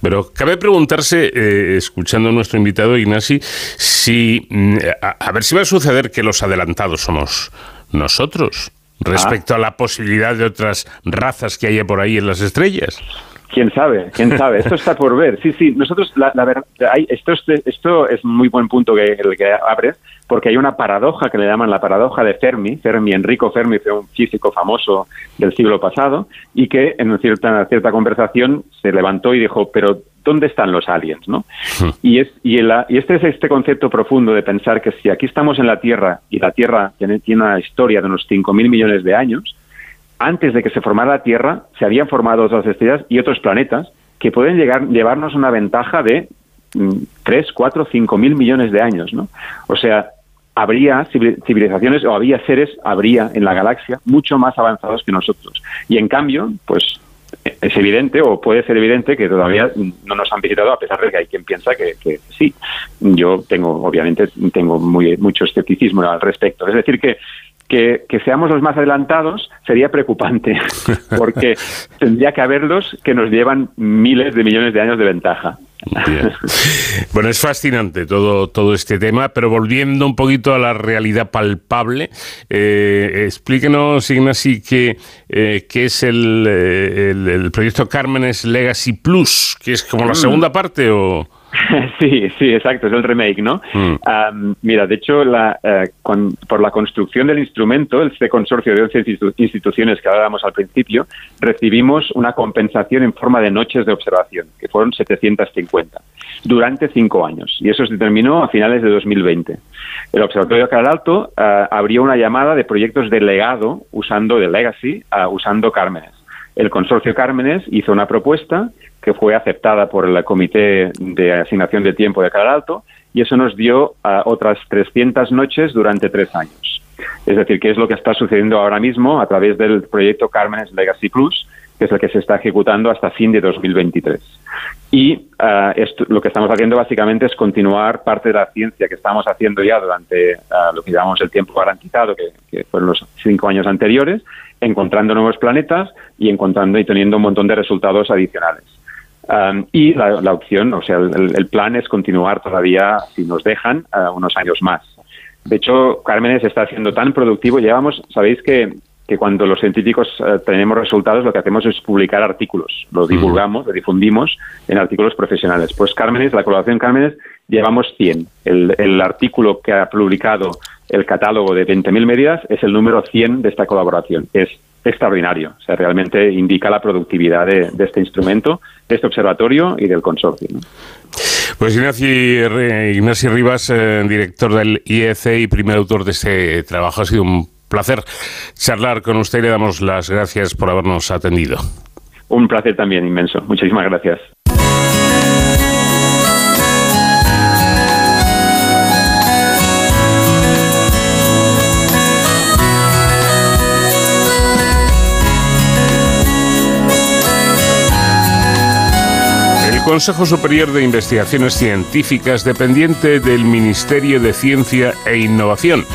[SPEAKER 1] Pero cabe preguntarse, eh, escuchando a nuestro invitado Ignasi, si mm, a, ver si va a suceder que los adelantados somos nosotros respecto a la posibilidad de otras razas que haya por ahí en las estrellas.
[SPEAKER 22] Quién sabe, quién sabe. Esto está por ver. Sí, sí. Nosotros, la, verdad, esto, esto es muy buen punto que el que abres, porque hay una paradoja que le llaman la paradoja de Fermi. Fermi, Enrico Fermi, fue un físico famoso del siglo pasado y que en una cierta, cierta conversación se levantó y dijo, pero ¿dónde están los aliens? ¿no? Hmm. Y, es, y, y este es este concepto profundo de pensar que si aquí estamos en la Tierra y la Tierra tiene, tiene una historia de unos 5.000 millones de años, antes de que se formara la Tierra se habían formado otras estrellas y otros planetas que pueden llegar, llevarnos una ventaja de 3, 4, 5 mil millones de años. ¿no? O sea, habría civilizaciones o había seres, habría en la galaxia mucho más avanzados que nosotros. Y en cambio, pues es evidente o puede ser evidente que todavía no nos han visitado a pesar de que hay quien piensa que, sí. Yo tengo, obviamente, tengo muy, mucho escepticismo al respecto. Es decir, que que, seamos los más adelantados sería preocupante, porque tendría que haberlos que nos llevan miles de millones de años de ventaja.
[SPEAKER 1] Bueno, es fascinante todo, todo este tema, pero volviendo un poquito a la realidad palpable, eh, explíquenos, Ignasi, qué, eh, es el, eh, el, el, proyecto Cármenes Legacy Plus, que es como la mm. segunda parte o...
[SPEAKER 22] Sí, sí, exacto, es el remake, ¿no? Mm. mira, de hecho, la, eh, por la construcción del instrumento, este consorcio de 11 instituciones que hablábamos al principio, recibimos una compensación en forma de noches de observación, que fueron 750, durante cinco años, y eso se terminó a finales de 2020. El Observatorio de Caral Alto eh, abrió una llamada de proyectos de legado usando de Legacy, eh, usando Cármenes. El consorcio Cármenes hizo una propuesta que fue aceptada por el Comité de Asignación de Tiempo de Caral Alto y eso nos dio uh, otras 300 noches durante tres años. Es decir, que es lo que está sucediendo ahora mismo a través del proyecto Cármenes Legacy Plus, que es el que se está ejecutando hasta fin de 2023. Y uh, esto, lo que estamos haciendo básicamente es continuar parte de la ciencia que estamos haciendo ya durante uh, lo que llamamos el tiempo garantizado, que, que fueron los cinco años anteriores, encontrando nuevos planetas y encontrando y teniendo un montón de resultados adicionales. Um, y la, opción, o sea, el, plan es continuar todavía, si nos dejan, uh, unos años más. De hecho, Cármenes está siendo tan productivo. Llevamos, sabéis que, que cuando los científicos uh, tenemos resultados, lo que hacemos es publicar artículos. Lo divulgamos, lo difundimos en artículos profesionales. Pues Cármenes, la colaboración Cármenes, llevamos 100. El, el artículo que ha publicado el catálogo de 20.000 medidas es el número 100 de esta colaboración. Es extraordinario. O sea, realmente indica la productividad de, este instrumento, de este observatorio y del consorcio.
[SPEAKER 1] Pues Ignacio, Rivas, eh, director del IEC y primer autor de este trabajo, ha sido un placer charlar con usted y le damos las gracias por habernos atendido.
[SPEAKER 22] Un placer también inmenso. Muchísimas gracias.
[SPEAKER 1] Consejo Superior de Investigaciones Científicas dependiente del Ministerio de Ciencia e Innovación.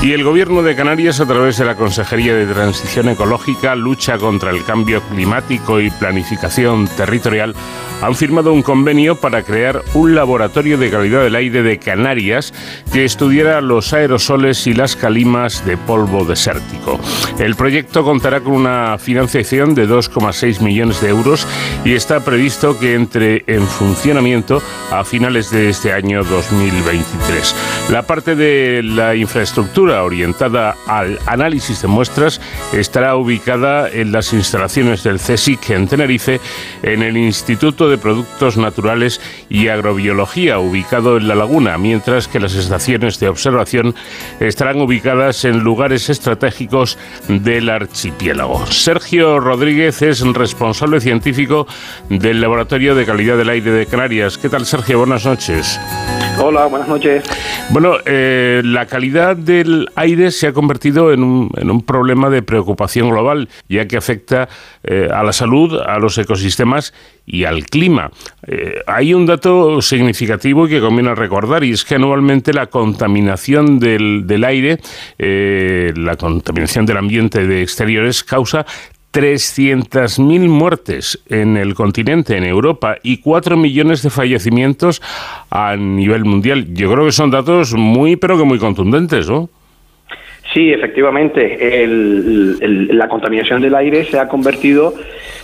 [SPEAKER 1] Y el Gobierno de Canarias a través de la Consejería de Transición Ecológica, Lucha contra el Cambio Climático y Planificación Territorial han firmado un convenio para crear un laboratorio de calidad del aire de Canarias que estudiará los aerosoles y las calimas de polvo desértico. El proyecto contará con una financiación de 2,6 millones de euros y está previsto que entre en funcionamiento a finales de este año 2023. La parte de la infraestructura orientada al análisis de muestras estará ubicada en las instalaciones del CSIC en Tenerife, en el Instituto de Productos Naturales y Agrobiología, ubicado en La Laguna, mientras que las estaciones de observación estarán ubicadas en lugares estratégicos del archipiélago. Sergio Rodríguez es responsable científico del Laboratorio de Calidad del Aire de Canarias. ¿Qué tal, Sergio? Buenas noches.
[SPEAKER 23] Hola, buenas noches.
[SPEAKER 1] Bueno, eh, la calidad del aire se ha convertido en un, en un problema de preocupación global, ya que afecta eh, a la salud, a los ecosistemas y al clima. Eh, hay un dato significativo que conviene recordar y es que anualmente la contaminación del, del aire, la contaminación del ambiente de exteriores causa 300.000 muertes en el continente, en Europa, y 4 millones de fallecimientos a nivel mundial. Yo creo que son datos muy, pero que muy contundentes, ¿no?
[SPEAKER 23] Sí, efectivamente, la contaminación del aire se ha convertido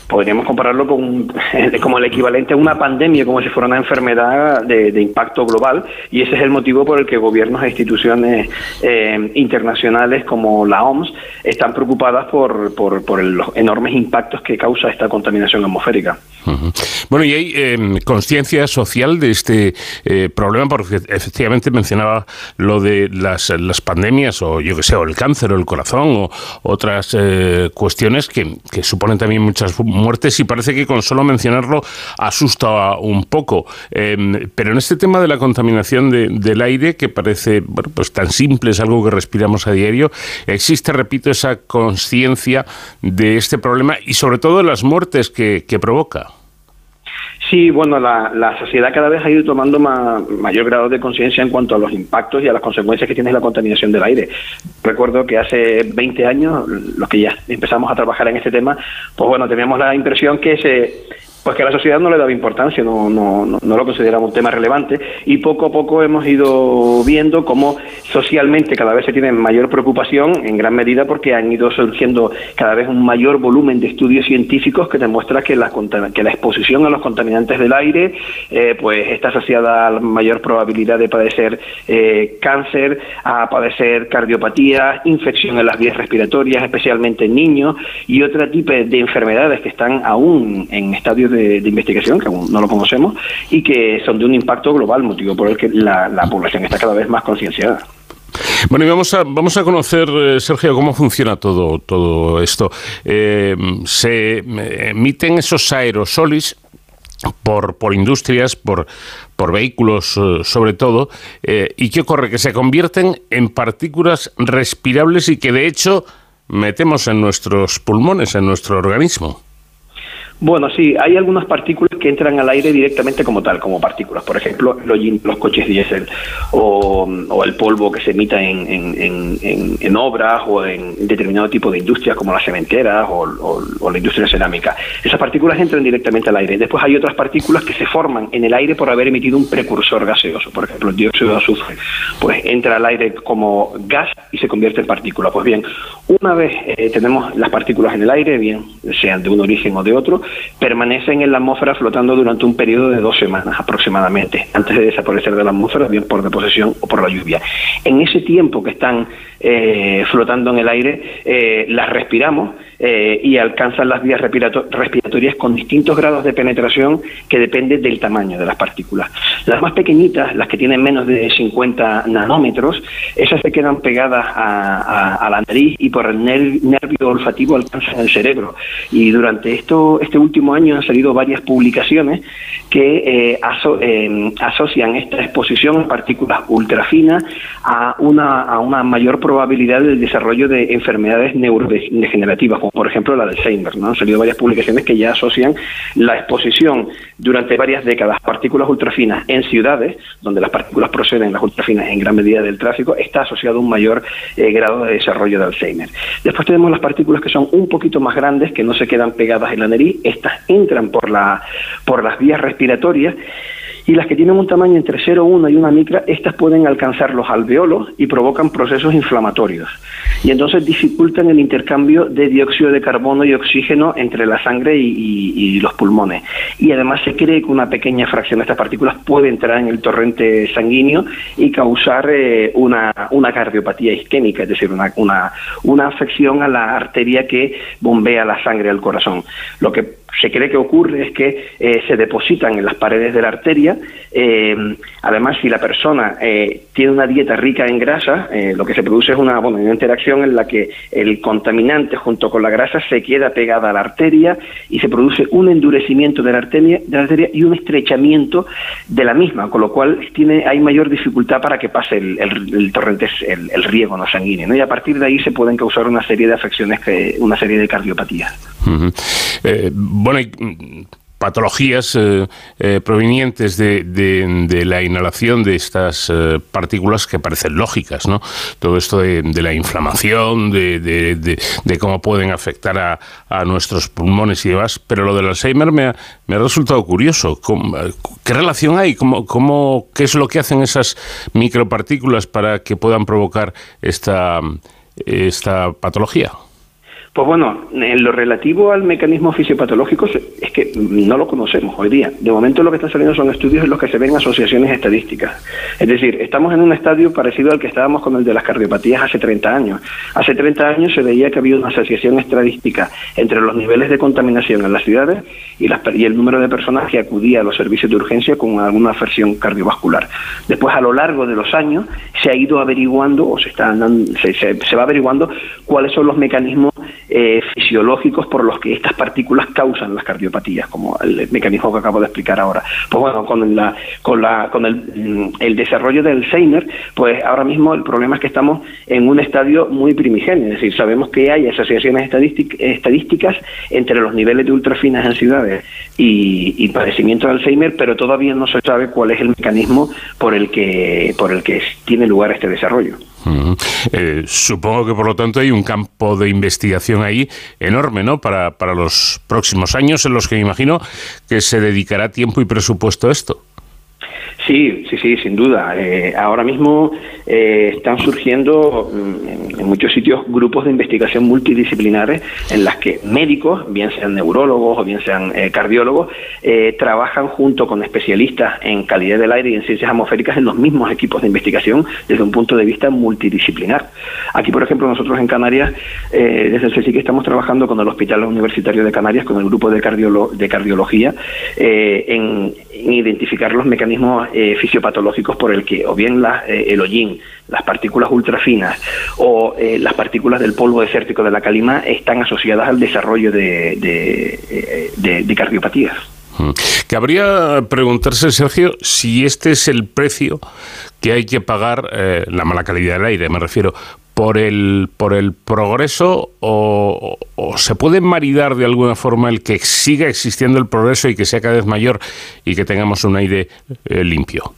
[SPEAKER 23] podríamos compararlo con como el equivalente a una pandemia, como si fuera una enfermedad de, impacto global, y ese es el motivo por el que gobiernos e instituciones eh, internacionales como la OMS están preocupadas por, por, los enormes impactos que causa esta contaminación atmosférica.
[SPEAKER 1] Bueno, y hay em, conciencia social de este eh, problema, porque efectivamente mencionaba lo de las, las pandemias, o yo que sé, o el cáncer, o el corazón, o otras eh, cuestiones que, que suponen también muchas muertes y parece que con solo mencionarlo asusta un poco. Em, pero en este tema de la contaminación del aire, que parece bueno, pues tan simple, es algo que respiramos a diario, existe, repito, esa conciencia de este problema y sobre todo de las muertes que, provoca.
[SPEAKER 23] Sí, bueno, la, sociedad cada vez ha ido tomando mayor grado de conciencia en cuanto a los impactos y a las consecuencias que tiene la contaminación del aire. Recuerdo que hace 20 años, los que ya empezamos a trabajar en este tema, pues bueno, teníamos la impresión que se pues que a la sociedad no le daba importancia, no, no, no, lo consideramos un tema relevante. Y poco a poco hemos ido viendo cómo socialmente cada vez se tiene mayor preocupación, en gran medida porque han ido surgiendo cada vez un mayor volumen de estudios científicos que demuestra que la, que la exposición a los contaminantes del aire eh, pues está asociada a la mayor probabilidad de padecer eh, cáncer, a padecer cardiopatía, infección en las vías respiratorias, especialmente en niños y otro tipo de enfermedades que están aún en estadios de, investigación, que aún no lo conocemos, y que son de un impacto global, motivo por el que la, población está cada vez más concienciada.
[SPEAKER 1] Bueno, y vamos a, vamos a conocer, eh, Sergio, cómo funciona todo, todo esto. Eh, se eh, emiten esos aerosolis por, por industrias, por, por vehículos sobre todo, y qué ocurre, que se convierten en partículas respirables y que de hecho metemos en nuestros pulmones, en nuestro organismo.
[SPEAKER 23] Bueno, sí, hay algunas partículas que entran al aire directamente como tal, como partículas. Por ejemplo, los, coches diésel o, el polvo que se emita en, obras o en determinado tipo de industrias como las cementeras o, la industria cerámica. Esas partículas entran directamente al aire. Después hay otras partículas que se forman en el aire por haber emitido un precursor gaseoso. Por ejemplo, el dióxido de azufre. Pues entra al aire como gas y se convierte en partícula. Pues bien, una vez eh, tenemos las partículas en el aire, bien sean de un origen o de otro, permanecen en la atmósfera flotando durante un periodo de dos semanas aproximadamente, antes de desaparecer de la atmósfera, bien por deposición o por la lluvia. En ese tiempo que están eh, flotando en el aire, eh, las respiramos eh, y alcanzan las vías respiratorias con distintos grados de penetración que depende del tamaño de las partículas. Las más pequeñitas, las que tienen menos de 50 nanómetros, esas se quedan pegadas a, la nariz y por el nervio olfativo alcanzan el cerebro. Y durante esto, este último año han salido varias publicaciones que eh, eh, asocian esta exposición a partículas ultrafinas a una, a una mayor probabilidad del desarrollo de enfermedades neurodegenerativas por ejemplo la del Alzheimer. ¿no? Han salido varias publicaciones que ya asocian la exposición durante varias décadas a partículas ultrafinas en ciudades, donde las partículas proceden, las ultrafinas, en gran medida del tráfico, está asociado a un mayor eh, grado de desarrollo de Alzheimer. Después tenemos las partículas que son un poquito más grandes, que no se quedan pegadas en la nariz, estas entran por, la, por las vías respiratorias y las que tienen un tamaño entre 0,1 y una micra, estas pueden alcanzar los alveolos y provocan procesos inflamatorios. Y entonces dificultan el intercambio de dióxido de carbono y oxígeno entre la sangre y, los pulmones. Y además se cree que una pequeña fracción de estas partículas puede entrar en el torrente sanguíneo y causar eh, una, una, cardiopatía isquémica, es decir, una, una, una afección a la arteria que bombea la sangre al corazón. Lo que se cree que ocurre es que eh, se depositan en las paredes de la arteria. Eh, además, si la persona eh, tiene una dieta rica en grasa, lo que se produce es una, una interacción en la que el contaminante junto con la grasa se queda pegada a la arteria y se produce un endurecimiento de la arteria, de la arteria y un estrechamiento de la misma, con lo cual tiene, hay mayor dificultad para que pase el, torrente, el, riego no sanguíneo. Y a partir de ahí se pueden causar una serie de afecciones, una serie de cardiopatías.
[SPEAKER 1] Eh, bueno, patologías eh, eh, provenientes de, de, la inhalación de estas eh, partículas que parecen lógicas, ¿no? Todo esto de, la inflamación, de, cómo pueden afectar a, a, nuestros pulmones y demás, pero lo del Alzheimer me ha, me ha resultado curioso. ¿Qué relación hay? ¿Cómo, cómo, ¿Qué es lo que hacen esas micropartículas para que puedan provocar esta, esta patología?
[SPEAKER 23] Pues bueno, en lo relativo al mecanismo fisiopatológico es que no lo conocemos hoy día. De momento lo que están saliendo son estudios en los que se ven asociaciones estadísticas. Es decir, estamos en un estadio parecido al que estábamos con el de las cardiopatías hace 30 años. Hace 30 años se veía que había una asociación estadística entre los niveles de contaminación en las ciudades y, y el número de personas que acudía a los servicios de urgencia con alguna afección cardiovascular. Después, a lo largo de los años, se ha ido averiguando o se, está, se, se va averiguando cuáles son los mecanismos eh, fisiológicos por los que estas partículas causan las cardiopatías, como el mecanismo que acabo de explicar ahora. Pues bueno, con, la, con, la, con el, mm, desarrollo del Alzheimer, pues ahora mismo el problema es que estamos en un estadio muy primigenio, es decir, sabemos que hay asociaciones estadísticas entre los niveles de ultrafinas en ciudades y, y padecimiento de Alzheimer, pero todavía no se sabe cuál es el mecanismo por el que, por el que tiene lugar este desarrollo.
[SPEAKER 1] Eh, supongo que por lo tanto hay un campo de investigación ahí enorme, ¿no? Para, para los próximos años en los que me imagino que se dedicará tiempo y presupuesto a esto.
[SPEAKER 23] Sí, sí, sí, sin duda. Eh, ahora mismo eh, están surgiendo mm, en, muchos sitios grupos de investigación multidisciplinares en las que médicos, bien sean neurólogos o bien sean eh, cardiólogos, trabajan junto con especialistas en calidad del aire y en ciencias atmosféricas en los mismos equipos de investigación desde un punto de vista multidisciplinar. Aquí, por ejemplo, nosotros en Canarias, desde el CSIC estamos trabajando con el Hospital Universitario de Canarias, con el grupo de, de cardiología, en identificar los mecanismos eh, fisiopatológicos por el que o bien eh, el hollín, las partículas ultrafinas o eh, las partículas del polvo desértico de la calima están asociadas al desarrollo de, de, cardiopatías.
[SPEAKER 1] Mm. Cabría preguntarse, Sergio, si este es el precio que hay que pagar, la mala calidad del aire, me refiero, por el, por el progreso o, se puede maridar de alguna forma el que siga existiendo el progreso y que sea cada vez mayor y que tengamos un aire eh, limpio?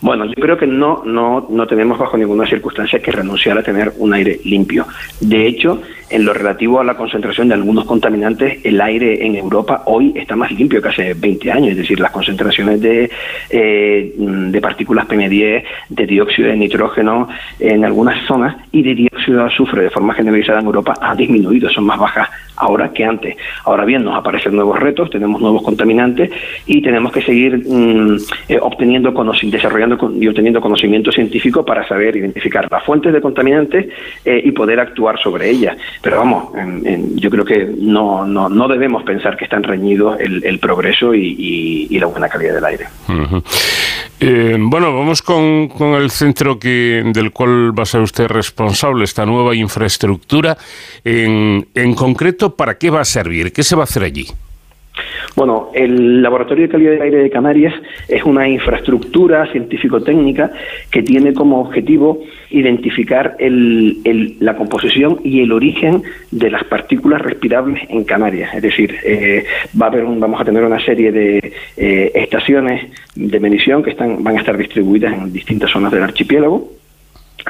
[SPEAKER 23] Bueno, yo creo que no, no, no tenemos bajo ninguna circunstancia que renunciar a tener un aire limpio. De hecho, en lo relativo a la concentración de algunos contaminantes, el aire en Europa hoy está más limpio que hace 20 años, es decir, las concentraciones de, eh, partículas PM10, de dióxido de nitrógeno en algunas zonas y de dióxido de azufre de forma generalizada en Europa han disminuido, son más bajas ahora que antes. Ahora bien, nos aparecen nuevos retos, tenemos nuevos contaminantes y tenemos que seguir mm, eh, desarrollando y obteniendo conocimiento científico para saber identificar las fuentes de contaminantes eh, y poder actuar sobre ellas. Pero vamos, yo creo que no, no, no, debemos pensar que están reñidos el, progreso y, la buena calidad del aire.
[SPEAKER 1] Eh, bueno, vamos con, con, el centro que, del cual va a ser usted responsable, esta nueva infraestructura. En, en concreto, ¿para qué va a servir? ¿Qué se va a hacer allí?
[SPEAKER 23] Bueno, el Laboratorio de Calidad del Aire de Canarias es una infraestructura científico-técnica que tiene como objetivo identificar la composición y el origen de las partículas respirables en Canarias. Es decir, eh, va a haber vamos a tener una serie de eh, estaciones de medición que están, van a estar distribuidas en distintas zonas del archipiélago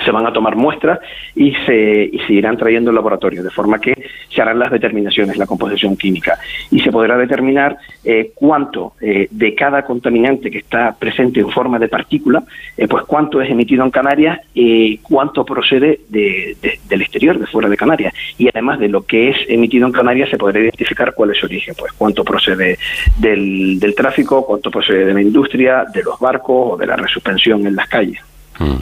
[SPEAKER 23] se van a tomar muestras y se, y se irán trayendo al laboratorio, de forma que se harán las determinaciones, la composición química, y se podrá determinar eh, cuánto eh, de cada contaminante que está presente en forma de partícula, eh, pues cuánto es emitido en Canarias y cuánto procede de, del exterior, de fuera de Canarias. Y además de lo que es emitido en Canarias, se podrá identificar cuál es su origen, pues cuánto procede del, del tráfico, cuánto procede de la industria, de los barcos o de la resuspensión en las calles.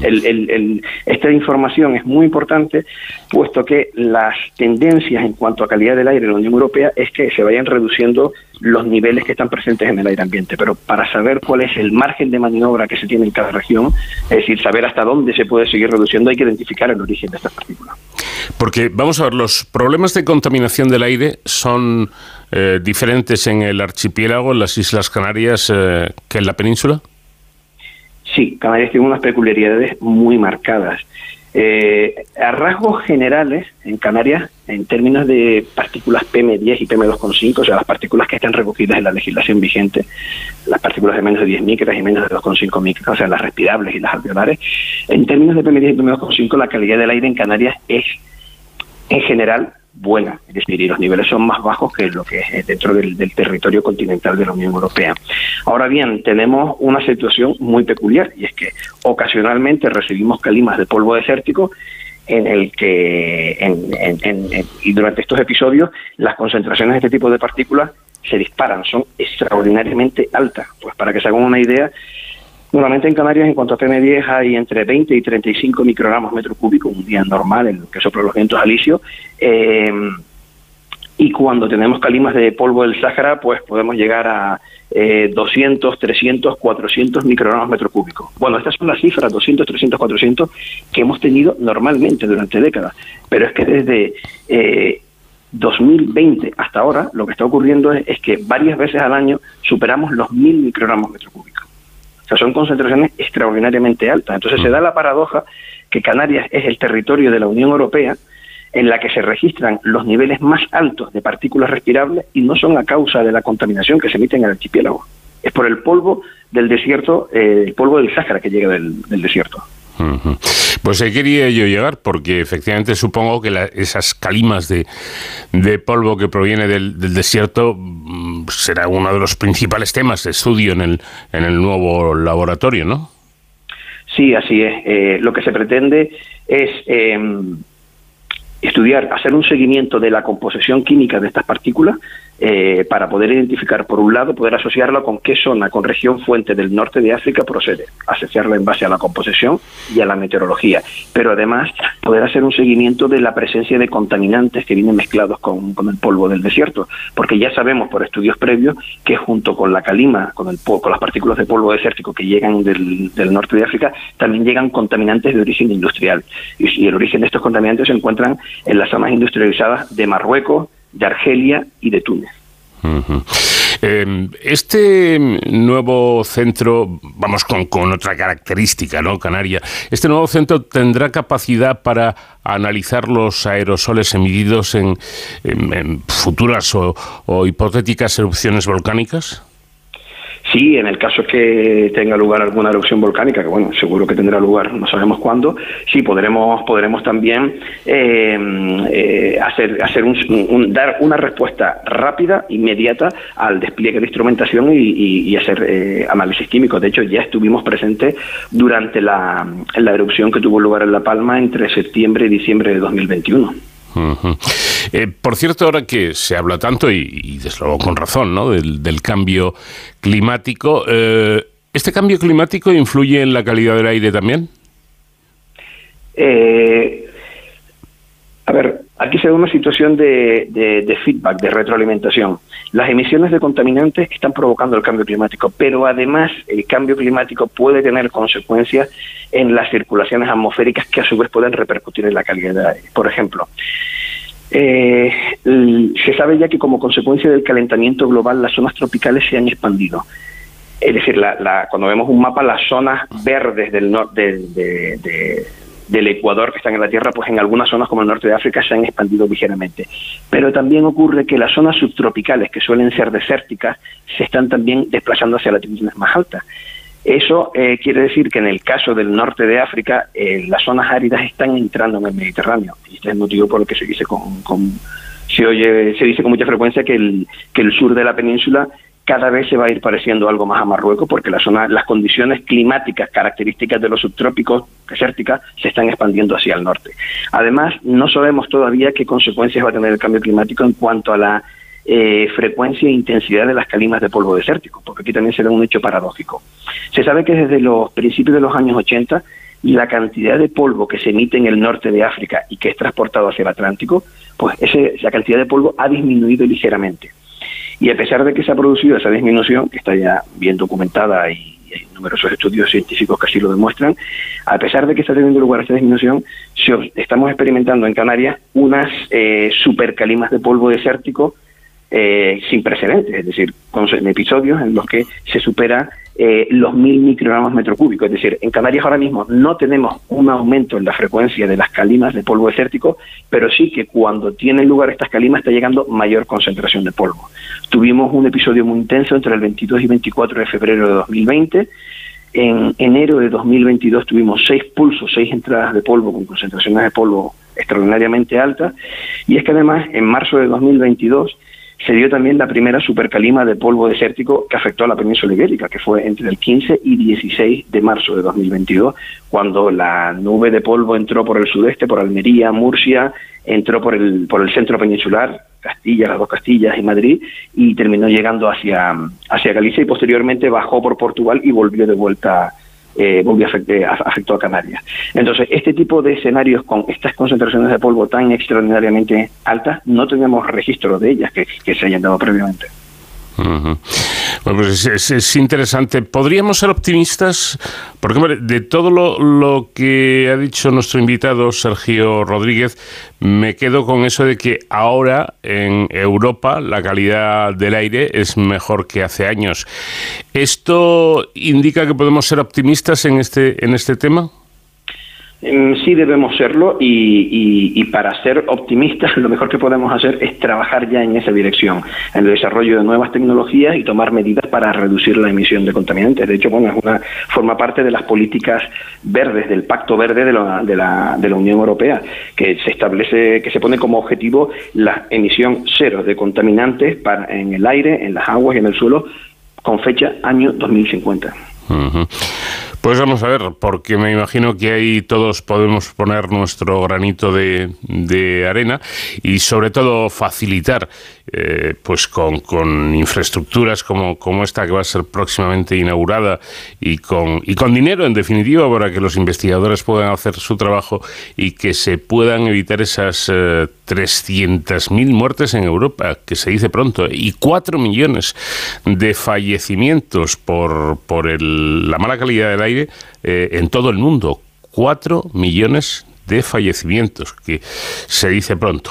[SPEAKER 23] El, esta información es muy importante, puesto que las tendencias en cuanto a calidad del aire en la Unión Europea es que se vayan reduciendo los niveles que están presentes en el aire ambiente. Pero para saber cuál es el margen de maniobra que se tiene en cada región, es decir, saber hasta dónde se puede seguir reduciendo, hay que identificar el origen de estas partículas.
[SPEAKER 1] Porque, vamos a ver, los problemas de contaminación del aire son eh, diferentes en el archipiélago, en las Islas Canarias, eh, que en la península.
[SPEAKER 23] Sí, Canarias tiene unas peculiaridades muy marcadas. Eh, a rasgos generales, en Canarias, en términos de partículas PM10 y PM2,5, o sea, las partículas que están recogidas en la legislación vigente, las partículas de menos de 10 micras y menos de 2,5 micras, o sea, las respirables y las alveolares, en términos de PM10 y PM2,5, la calidad del aire en Canarias es, en general, buena, es decir, y los niveles son más bajos que lo que es dentro del, territorio continental de la Unión Europea. Ahora bien, tenemos una situación muy peculiar y es que ocasionalmente recibimos calimas de polvo desértico en el que y durante estos episodios las concentraciones de este tipo de partículas se disparan, son extraordinariamente altas. Pues para que se hagan una idea, Normalmente en Canarias, en cuanto a PM10, hay entre 20 y 35 microgramos metro cúbico, un día normal en el que soplan los vientos alisios. Eh, y cuando tenemos calimas de polvo del Sáhara, pues podemos llegar a eh, 200, 300, 400 microgramos metro cúbico. Bueno, estas son las cifras, 200, 300, 400, que hemos tenido normalmente durante décadas. Pero es que desde eh, 2020 hasta ahora, lo que está ocurriendo es, es, que varias veces al año superamos los 1000 microgramos metro cúbico. O sea, son concentraciones extraordinariamente altas. Entonces se da la paradoja que Canarias es el territorio de la Unión Europea en la que se registran los niveles más altos de partículas respirables y no son a causa de la contaminación que se emite en el archipiélago. Es por el polvo del desierto, eh, el polvo del Sáhara que llega del, del desierto.
[SPEAKER 1] Pues ahí quería yo llegar, porque efectivamente supongo que la, esas calimas de, de, polvo que proviene del, desierto será uno de los principales temas de estudio en el, en el nuevo laboratorio, ¿no?
[SPEAKER 23] Sí, así es. Eh, lo que se pretende es eh, estudiar, hacer un seguimiento de la composición química de estas partículas eh, para poder identificar, por un lado, poder asociarla con qué zona, con región fuente del norte de África procede, asociarla en base a la composición y a la meteorología, pero además poder hacer un seguimiento de la presencia de contaminantes que vienen mezclados con, con el polvo del desierto, porque ya sabemos por estudios previos que junto con la calima, con, el, con las partículas de polvo desértico que llegan del, del norte de África, también llegan contaminantes de origen industrial, y, y el origen de estos contaminantes se encuentran en las zonas industrializadas de Marruecos, de Argelia y de Túnez.
[SPEAKER 1] Eh, este nuevo centro, vamos con, con, otra característica, ¿no? Canaria, este nuevo centro tendrá capacidad para analizar los aerosoles emitidos en, en, en futuras o, o hipotéticas erupciones volcánicas?
[SPEAKER 23] Sí, en el caso que tenga lugar alguna erupción volcánica, que bueno, seguro que tendrá lugar, no sabemos cuándo, sí podremos podremos también eh, eh, hacer hacer un, un, dar una respuesta rápida, inmediata al despliegue de instrumentación y, y, y hacer eh, análisis químicos. De hecho, ya estuvimos presentes durante la, erupción que tuvo lugar en La Palma entre septiembre y diciembre de 2021.
[SPEAKER 1] Uh -huh. Eh, por cierto, ahora que se habla tanto, y, desde luego con razón, ¿no? del, cambio climático, eh, ¿este cambio climático influye en la calidad del aire también?
[SPEAKER 23] Eh, a ver, aquí se da una situación de, de, de, feedback, de retroalimentación. Las emisiones de contaminantes están provocando el cambio climático, pero además el cambio climático puede tener consecuencias en las circulaciones atmosféricas que a su vez pueden repercutir en la calidad del aire. Por ejemplo, eh, se sabe ya que como consecuencia del calentamiento global las zonas tropicales se han expandido. Es decir, la, la, cuando vemos un mapa, las zonas verdes del norte de, del Ecuador que están en la Tierra, pues en algunas zonas como el norte de África se han expandido ligeramente. Pero también ocurre que las zonas subtropicales, que suelen ser desérticas, se están también desplazando hacia latitudes más altas. Eso eh, quiere decir que en el caso del norte de África, eh, las zonas áridas están entrando en el Mediterráneo. Y este es el motivo por el que se dice con, con se oye, se dice con mucha frecuencia que el, sur de la península cada vez se va a ir pareciendo algo más a Marruecos porque la zona, las condiciones climáticas características de los subtrópicos desérticas se están expandiendo hacia el norte. Además, no sabemos todavía qué consecuencias va a tener el cambio climático en cuanto a la eh, frecuencia e intensidad de las calimas de polvo desértico, porque aquí también se da un hecho paradójico. Se sabe que desde los principios de los años 80 la cantidad de polvo que se emite en el norte de África y que es transportado hacia el Atlántico, pues esa cantidad de polvo ha disminuido ligeramente. Y a pesar de que se ha producido esa disminución, que está ya bien documentada y hay numerosos estudios científicos que así lo demuestran, a pesar de que está teniendo lugar esta disminución, estamos experimentando en Canarias unas eh, supercalimas de polvo desértico eh, sin precedentes, es decir, con episodios en los que se supera eh, los mil microgramos metro cúbico. Es decir, en Canarias ahora mismo no tenemos un aumento en la frecuencia de las calimas de polvo desértico, pero sí que cuando tienen lugar estas calimas está llegando mayor concentración de polvo. Tuvimos un episodio muy intenso entre el 22 y 24 de febrero de 2020. En enero de 2022 tuvimos seis pulsos, seis entradas de polvo con concentraciones de polvo extraordinariamente altas. Y es que además en marzo de 2022 se dio también la primera supercalima de polvo desértico que afectó a la península ibérica, que fue entre el 15 y 16 de marzo de 2022, cuando la nube de polvo entró por el sudeste, por Almería, Murcia, entró por el, por el centro peninsular, Castilla, las dos Castillas y Madrid, y terminó llegando hacia, hacia Galicia y posteriormente bajó por Portugal y volvió de vuelta eh, a afectó a Canarias. Entonces, este tipo de escenarios con estas concentraciones de polvo tan extraordinariamente altas, no tenemos registro de ellas que, que se hayan dado previamente.
[SPEAKER 1] Bueno, pues es, interesante. ¿Podríamos ser optimistas? Porque, de todo lo, que ha dicho nuestro invitado Sergio Rodríguez, me quedo con eso de que ahora en Europa la calidad del aire es mejor que hace años. ¿Esto indica que podemos ser optimistas en este, en este tema?
[SPEAKER 23] Sí debemos serlo y, para ser optimistas lo mejor que podemos hacer es trabajar ya en esa dirección, en el desarrollo de nuevas tecnologías y tomar medidas para reducir la emisión de contaminantes. De hecho, bueno, es una forma parte de las políticas verdes, del Pacto Verde de la, de la, de la Unión Europea, que se establece, que se pone como objetivo la emisión cero de contaminantes para, en el aire, en las aguas y en el suelo con fecha año 2050.
[SPEAKER 1] Pues vamos a ver, porque me imagino que ahí todos podemos poner nuestro granito de, arena y sobre todo facilitar eh, pues con, con, infraestructuras como, como esta que va a ser próximamente inaugurada y con, y con dinero en definitiva para que los investigadores puedan hacer su trabajo y que se puedan evitar esas eh, 300.000 muertes en Europa, que se dice pronto, y 4 millones de fallecimientos por, por el, la mala calidad del aire eh, en todo el mundo. 4 millones de fallecimientos, que se dice pronto.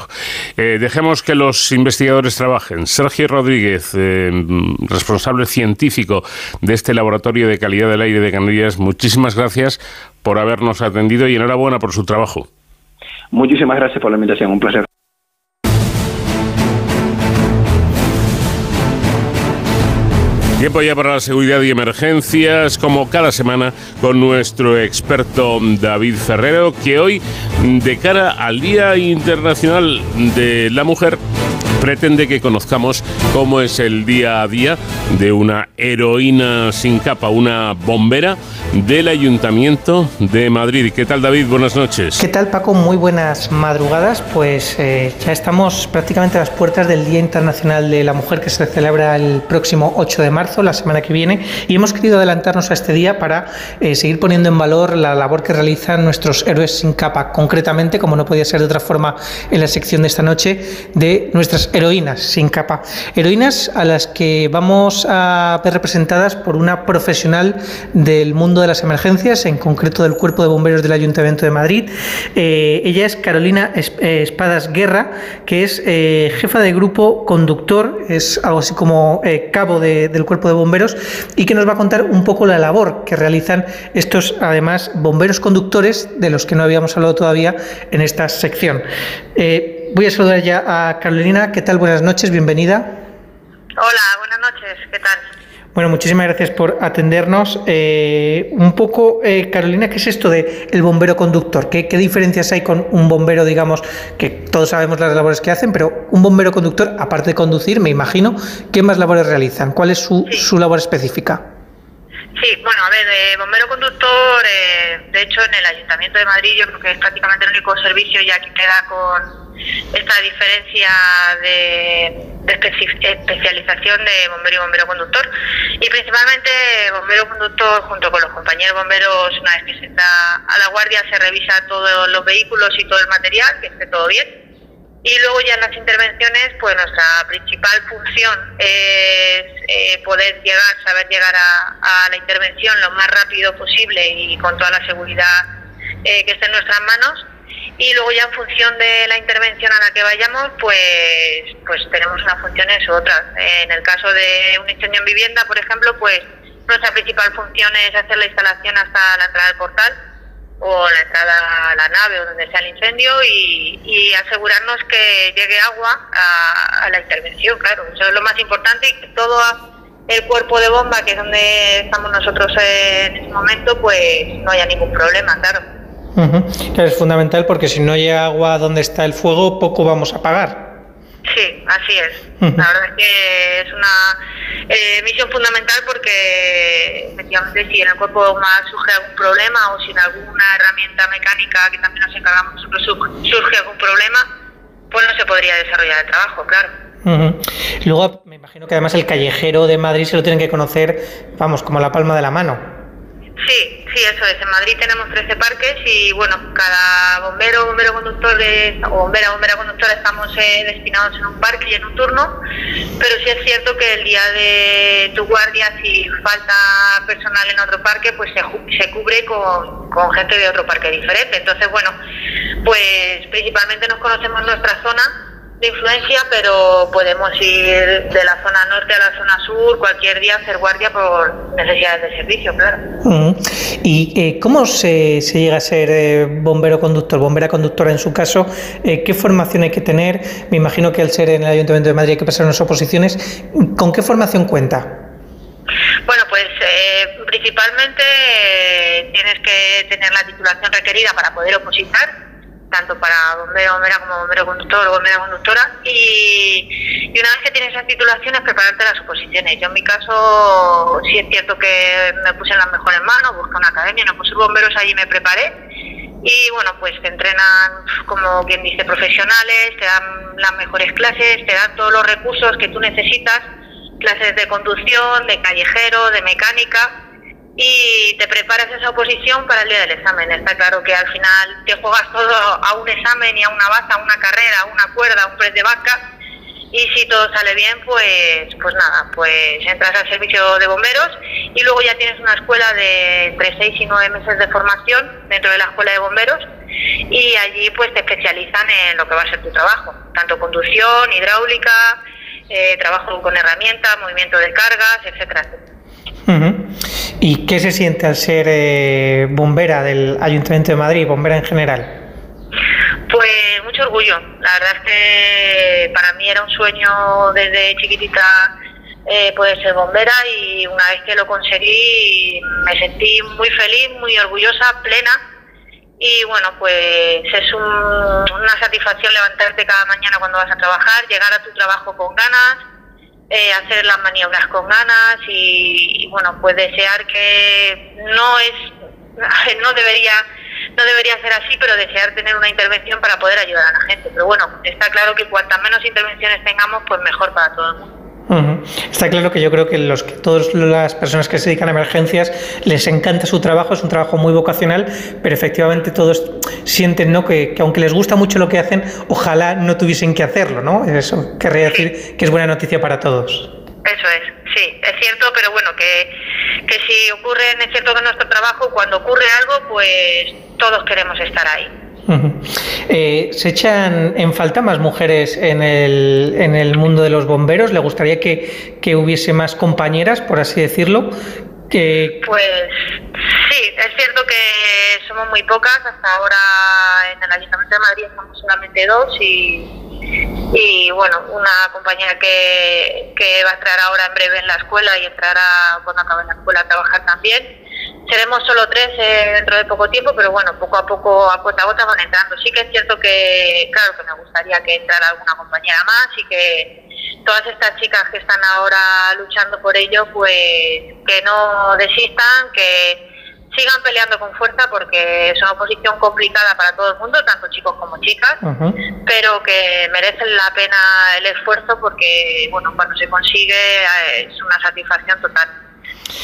[SPEAKER 1] Eh, dejemos que los investigadores trabajen. Sergio Rodríguez, eh, responsable científico de este Laboratorio de Calidad del Aire de Canarias, muchísimas gracias por habernos atendido y enhorabuena por su trabajo.
[SPEAKER 23] Muchísimas gracias por la invitación, un placer.
[SPEAKER 1] Tiempo ya para la seguridad y emergencias, como cada semana, con nuestro experto David Ferrero, que hoy, de cara al Día Internacional de la Mujer, pretende que conozcamos cómo es el día a día de una heroína sin capa, una bombera del Ayuntamiento de Madrid. ¿Qué tal David? Buenas noches.
[SPEAKER 6] ¿Qué tal Paco? Muy buenas madrugadas. Pues eh, ya estamos prácticamente a las puertas del Día Internacional de la Mujer que se celebra el próximo 8 de marzo, la semana que viene, y hemos querido adelantarnos a este día para eh, seguir poniendo en valor la labor que realizan nuestros héroes sin capa, concretamente, como no podía ser de otra forma en la sección de esta noche, de nuestras heroínas sin capa. Heroínas a las que vamos a ver representadas por una profesional del mundo de las emergencias, en concreto del Cuerpo de Bomberos del Ayuntamiento de Madrid. Eh, ella es Carolina eh, Espadas Guerra, que es eh, jefa de grupo conductor, es algo así como cabo del Cuerpo de Bomberos, y que nos va a contar un poco la labor que realizan estos, además, bomberos conductores, de los que no habíamos hablado todavía en esta sección. Voy a saludar ya a Carolina. ¿Qué tal? Buenas noches, bienvenida.
[SPEAKER 24] Hola, buenas noches. ¿Qué tal?
[SPEAKER 6] Bueno, muchísimas gracias por atendernos. Eh, un poco, eh, Carolina, ¿qué es esto de el bombero conductor? ¿Qué, diferencias hay con un bombero, digamos, que todos sabemos las labores que hacen, pero un bombero conductor, aparte de conducir, me imagino, ¿qué más labores realizan? ¿Cuál es su, su labor específica?
[SPEAKER 24] Sí, bueno, a ver, de bombero conductor, eh, de hecho en el Ayuntamiento de Madrid yo creo que es prácticamente el único servicio ya que queda con esta diferencia de, especialización de bombero y bombero conductor. Y principalmente bombero conductor junto con los compañeros bomberos, una vez que se está a la guardia, se revisa todos los vehículos y todo el material, que esté todo bien y luego ya en las intervenciones, pues nuestra principal función es eh, poder llegar, saber llegar a, la intervención lo más rápido posible y con toda la seguridad eh, que esté en nuestras manos. Y luego ya en función de la intervención a la que vayamos, pues, pues tenemos unas funciones u otras. En el caso de un incendio en vivienda, por ejemplo, pues nuestra principal función es hacer la instalación hasta la entrada del portal o la entrada a la nave o donde sea el incendio y, asegurarnos que llegue agua a, a, la intervención, claro. Eso es lo más importante y que todo el cuerpo de bomba, que es donde estamos nosotros en este momento, pues no haya ningún problema, claro.
[SPEAKER 6] Claro, es fundamental porque si no hay agua donde está el fuego, poco vamos a pagar.
[SPEAKER 24] Sí, así es. La verdad es que es una eh, misión fundamental porque efectivamente si en el cuerpo bomba surge algún problema o si en alguna herramienta mecánica que también nos encargamos nosotros surge algún problema, pues no se podría desarrollar el trabajo, claro.
[SPEAKER 6] Luego me imagino que además el callejero de Madrid se lo tienen que conocer, vamos, como la palma de la mano.
[SPEAKER 24] Sí, sí, eso es. En Madrid tenemos 13 parques y, bueno, cada bombero, bombero conductor o bombera, bombera conductora estamos eh, destinados en un parque y en un turno, pero sí es cierto que el día de tu guardia, si falta personal en otro parque, pues se, se cubre con, con gente de otro parque diferente. Entonces, bueno, pues principalmente nos conocemos nuestra zona de influencia, pero podemos ir de la zona norte a la zona sur cualquier día hacer guardia por necesidades de servicio, claro.
[SPEAKER 6] ¿Y eh, cómo se, se, llega a ser eh, bombero conductor, bombera conductora en su caso? Eh, ¿Qué formación hay que tener? Me imagino que al ser en el Ayuntamiento de Madrid hay que pasar unas oposiciones. ¿Con qué formación cuenta?
[SPEAKER 24] Bueno, pues principalmente tienes que tener la titulación requerida para poder opositar tanto para bombero, bombera como bombero conductor o bombera conductora. Y, una vez que tienes esas titulaciones, prepararte las oposiciones. Yo en mi caso sí es cierto que me puse en las mejores manos, busqué una academia, no puse bomberos allí me preparé. Y bueno, pues te entrenan, como quien dice, profesionales, te dan las mejores clases, te dan todos los recursos que tú necesitas, clases de conducción, de callejero, de mecánica y te preparas esa oposición para el día del examen. Está claro que al final te juegas todo a un examen y a una base, a una carrera, a una cuerda, a un press de vaca y si todo sale bien, pues, pues nada, pues entras al servicio de bomberos y luego ya tienes una escuela de entre 6 y 9 meses de formación dentro de la escuela de bomberos y allí pues te especializan en lo que va a ser tu trabajo, tanto conducción, hidráulica, eh, trabajo con herramientas, movimiento de cargas, etcétera, etcétera.
[SPEAKER 6] ¿Y qué se siente al ser eh, bombera del Ayuntamiento de Madrid, bombera en general?
[SPEAKER 24] Pues mucho orgullo. La verdad es que para mí era un sueño desde chiquitita eh, poder ser bombera y una vez que lo conseguí me sentí muy feliz, muy orgullosa, plena. Y bueno, pues es una satisfacción levantarte cada mañana cuando vas a trabajar, llegar a tu trabajo con ganas eh, hacer las maniobras con ganas y, bueno, pues desear que no es, no debería, no debería ser así, pero desear tener una intervención para poder ayudar a la gente. Pero bueno, está claro que cuantas menos intervenciones tengamos, pues mejor para todo el mundo.
[SPEAKER 6] Está claro que yo creo que los que todas las personas que se dedican a emergencias les encanta su trabajo, es un trabajo muy vocacional, pero efectivamente todos sienten ¿no? que, aunque les gusta mucho lo que hacen, ojalá no tuviesen que hacerlo, ¿no? Eso querría decir que es buena noticia para todos.
[SPEAKER 24] Eso es, sí, es cierto, pero bueno, que, que si ocurre, es cierto que nuestro trabajo, cuando ocurre algo, pues todos queremos estar ahí.
[SPEAKER 6] Eh, ¿Se echan en falta más mujeres en el, en el mundo de los bomberos? ¿Le gustaría que, que hubiese más compañeras, por así decirlo? Que...
[SPEAKER 24] Pues sí, es cierto que somos muy pocas. Hasta ahora en el Ayuntamiento de Madrid estamos solamente dos y, y bueno, una compañera que, que va a entrar ahora en breve en la escuela y entrará cuando acabe la escuela a trabajar también seremos solo tres eh, dentro de poco tiempo, pero bueno, poco a poco, a cuota a gota van entrando. Sí que es cierto que, claro, que me gustaría que entrara alguna compañera más y que todas estas chicas que están ahora luchando por ello, pues que no desistan, que sigan peleando con fuerza porque es una posición complicada para todo el mundo, tanto chicos como chicas, pero que merecen la pena el esfuerzo porque, bueno, cuando se consigue eh, es una satisfacción total.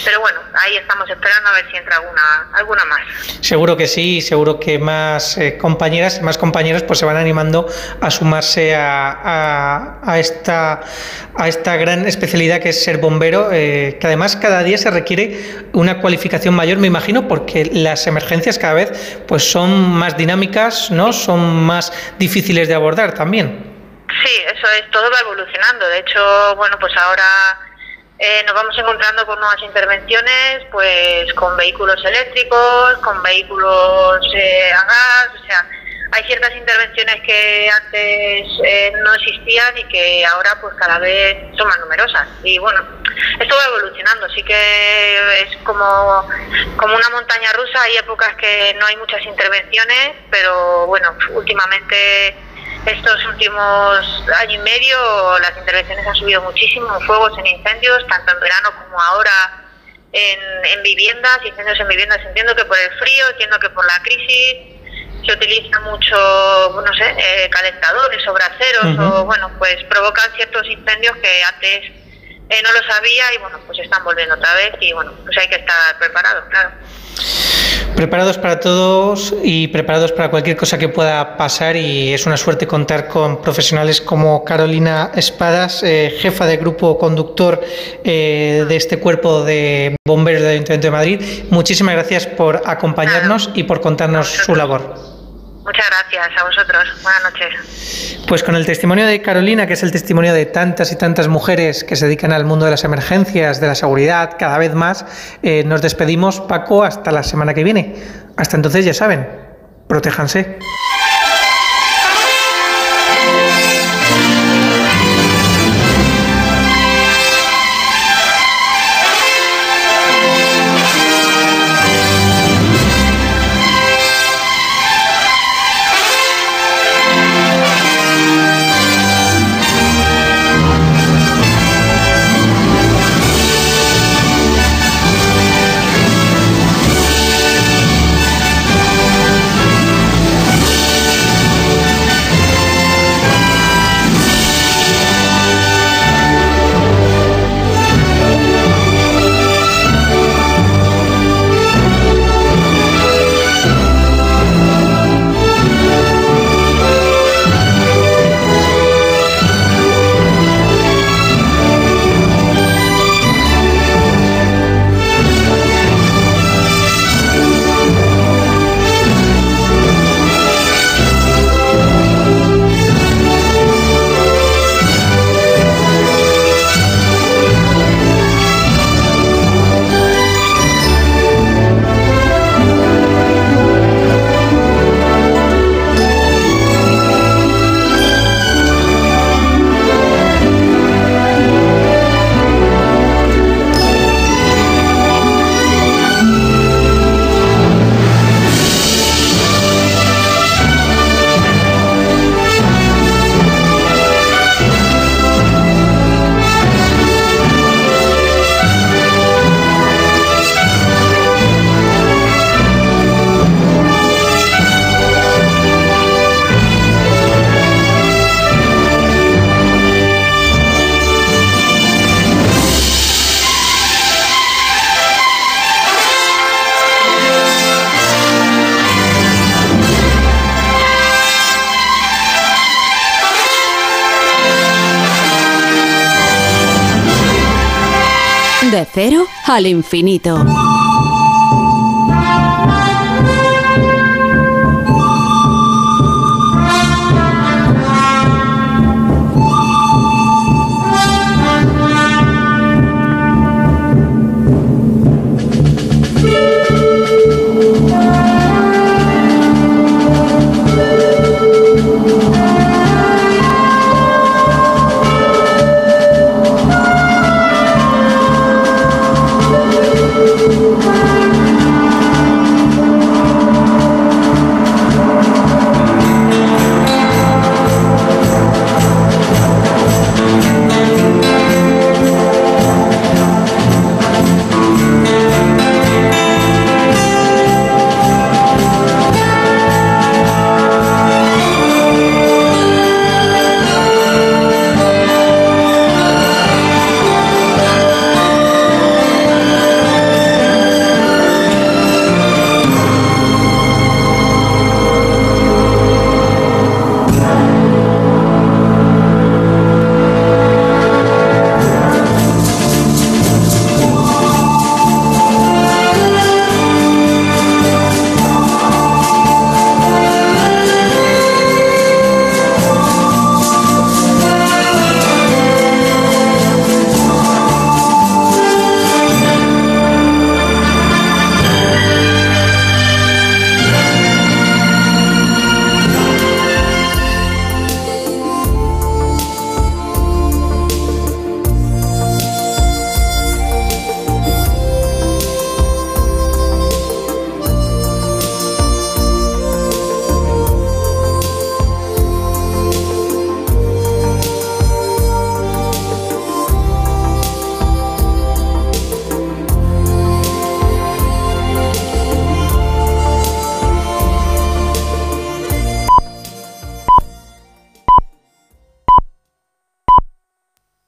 [SPEAKER 24] Pero bueno, ahí estamos esperando a ver si entra alguna, alguna más.
[SPEAKER 6] Seguro que sí, seguro que más eh, compañeras, más compañeros pues se van animando a sumarse a, a, esta, a esta gran especialidad que es ser bombero, eh, que además cada día se requiere una cualificación mayor, me imagino, porque las emergencias cada vez pues son más dinámicas, ¿no? Son más difíciles de abordar también.
[SPEAKER 24] Sí, eso es, todo va evolucionando. De hecho, bueno, pues ahora eh, nos vamos encontrando con nuevas intervenciones, pues con vehículos eléctricos, con vehículos eh, a gas, o sea, hay ciertas intervenciones que antes eh, no existían y que ahora pues cada vez son más numerosas. Y bueno, esto va evolucionando, sí que es como, como una montaña rusa, hay épocas que no hay muchas intervenciones, pero bueno, últimamente estos últimos año y medio las intervenciones han subido muchísimo en fuegos, en incendios, tanto en verano como ahora en, en viviendas, incendios en viviendas, entiendo que por el frío, entiendo que por la crisis, se utiliza mucho, no sé, eh, calentadores o braseros o, bueno, pues provocan ciertos incendios que antes eh, no lo sabía y, bueno, pues están volviendo otra vez y, bueno, pues hay que estar preparados, claro.
[SPEAKER 6] Preparados para todos y preparados para cualquier cosa que pueda pasar y es una suerte contar con profesionales como Carolina Espadas, eh, jefa de grupo conductor eh, de este cuerpo de bomberos del Ayuntamiento de Madrid. Muchísimas gracias por acompañarnos y por contarnos su labor.
[SPEAKER 24] Muchas gracias a vosotros. Buenas noches.
[SPEAKER 6] Pues con el testimonio de Carolina, que es el testimonio de tantas y tantas mujeres que se dedican al mundo de las emergencias, de la seguridad, cada vez más, eh, nos despedimos, Paco, hasta la semana que viene. Hasta entonces, ya saben, protéjanse.
[SPEAKER 8] Al infinito.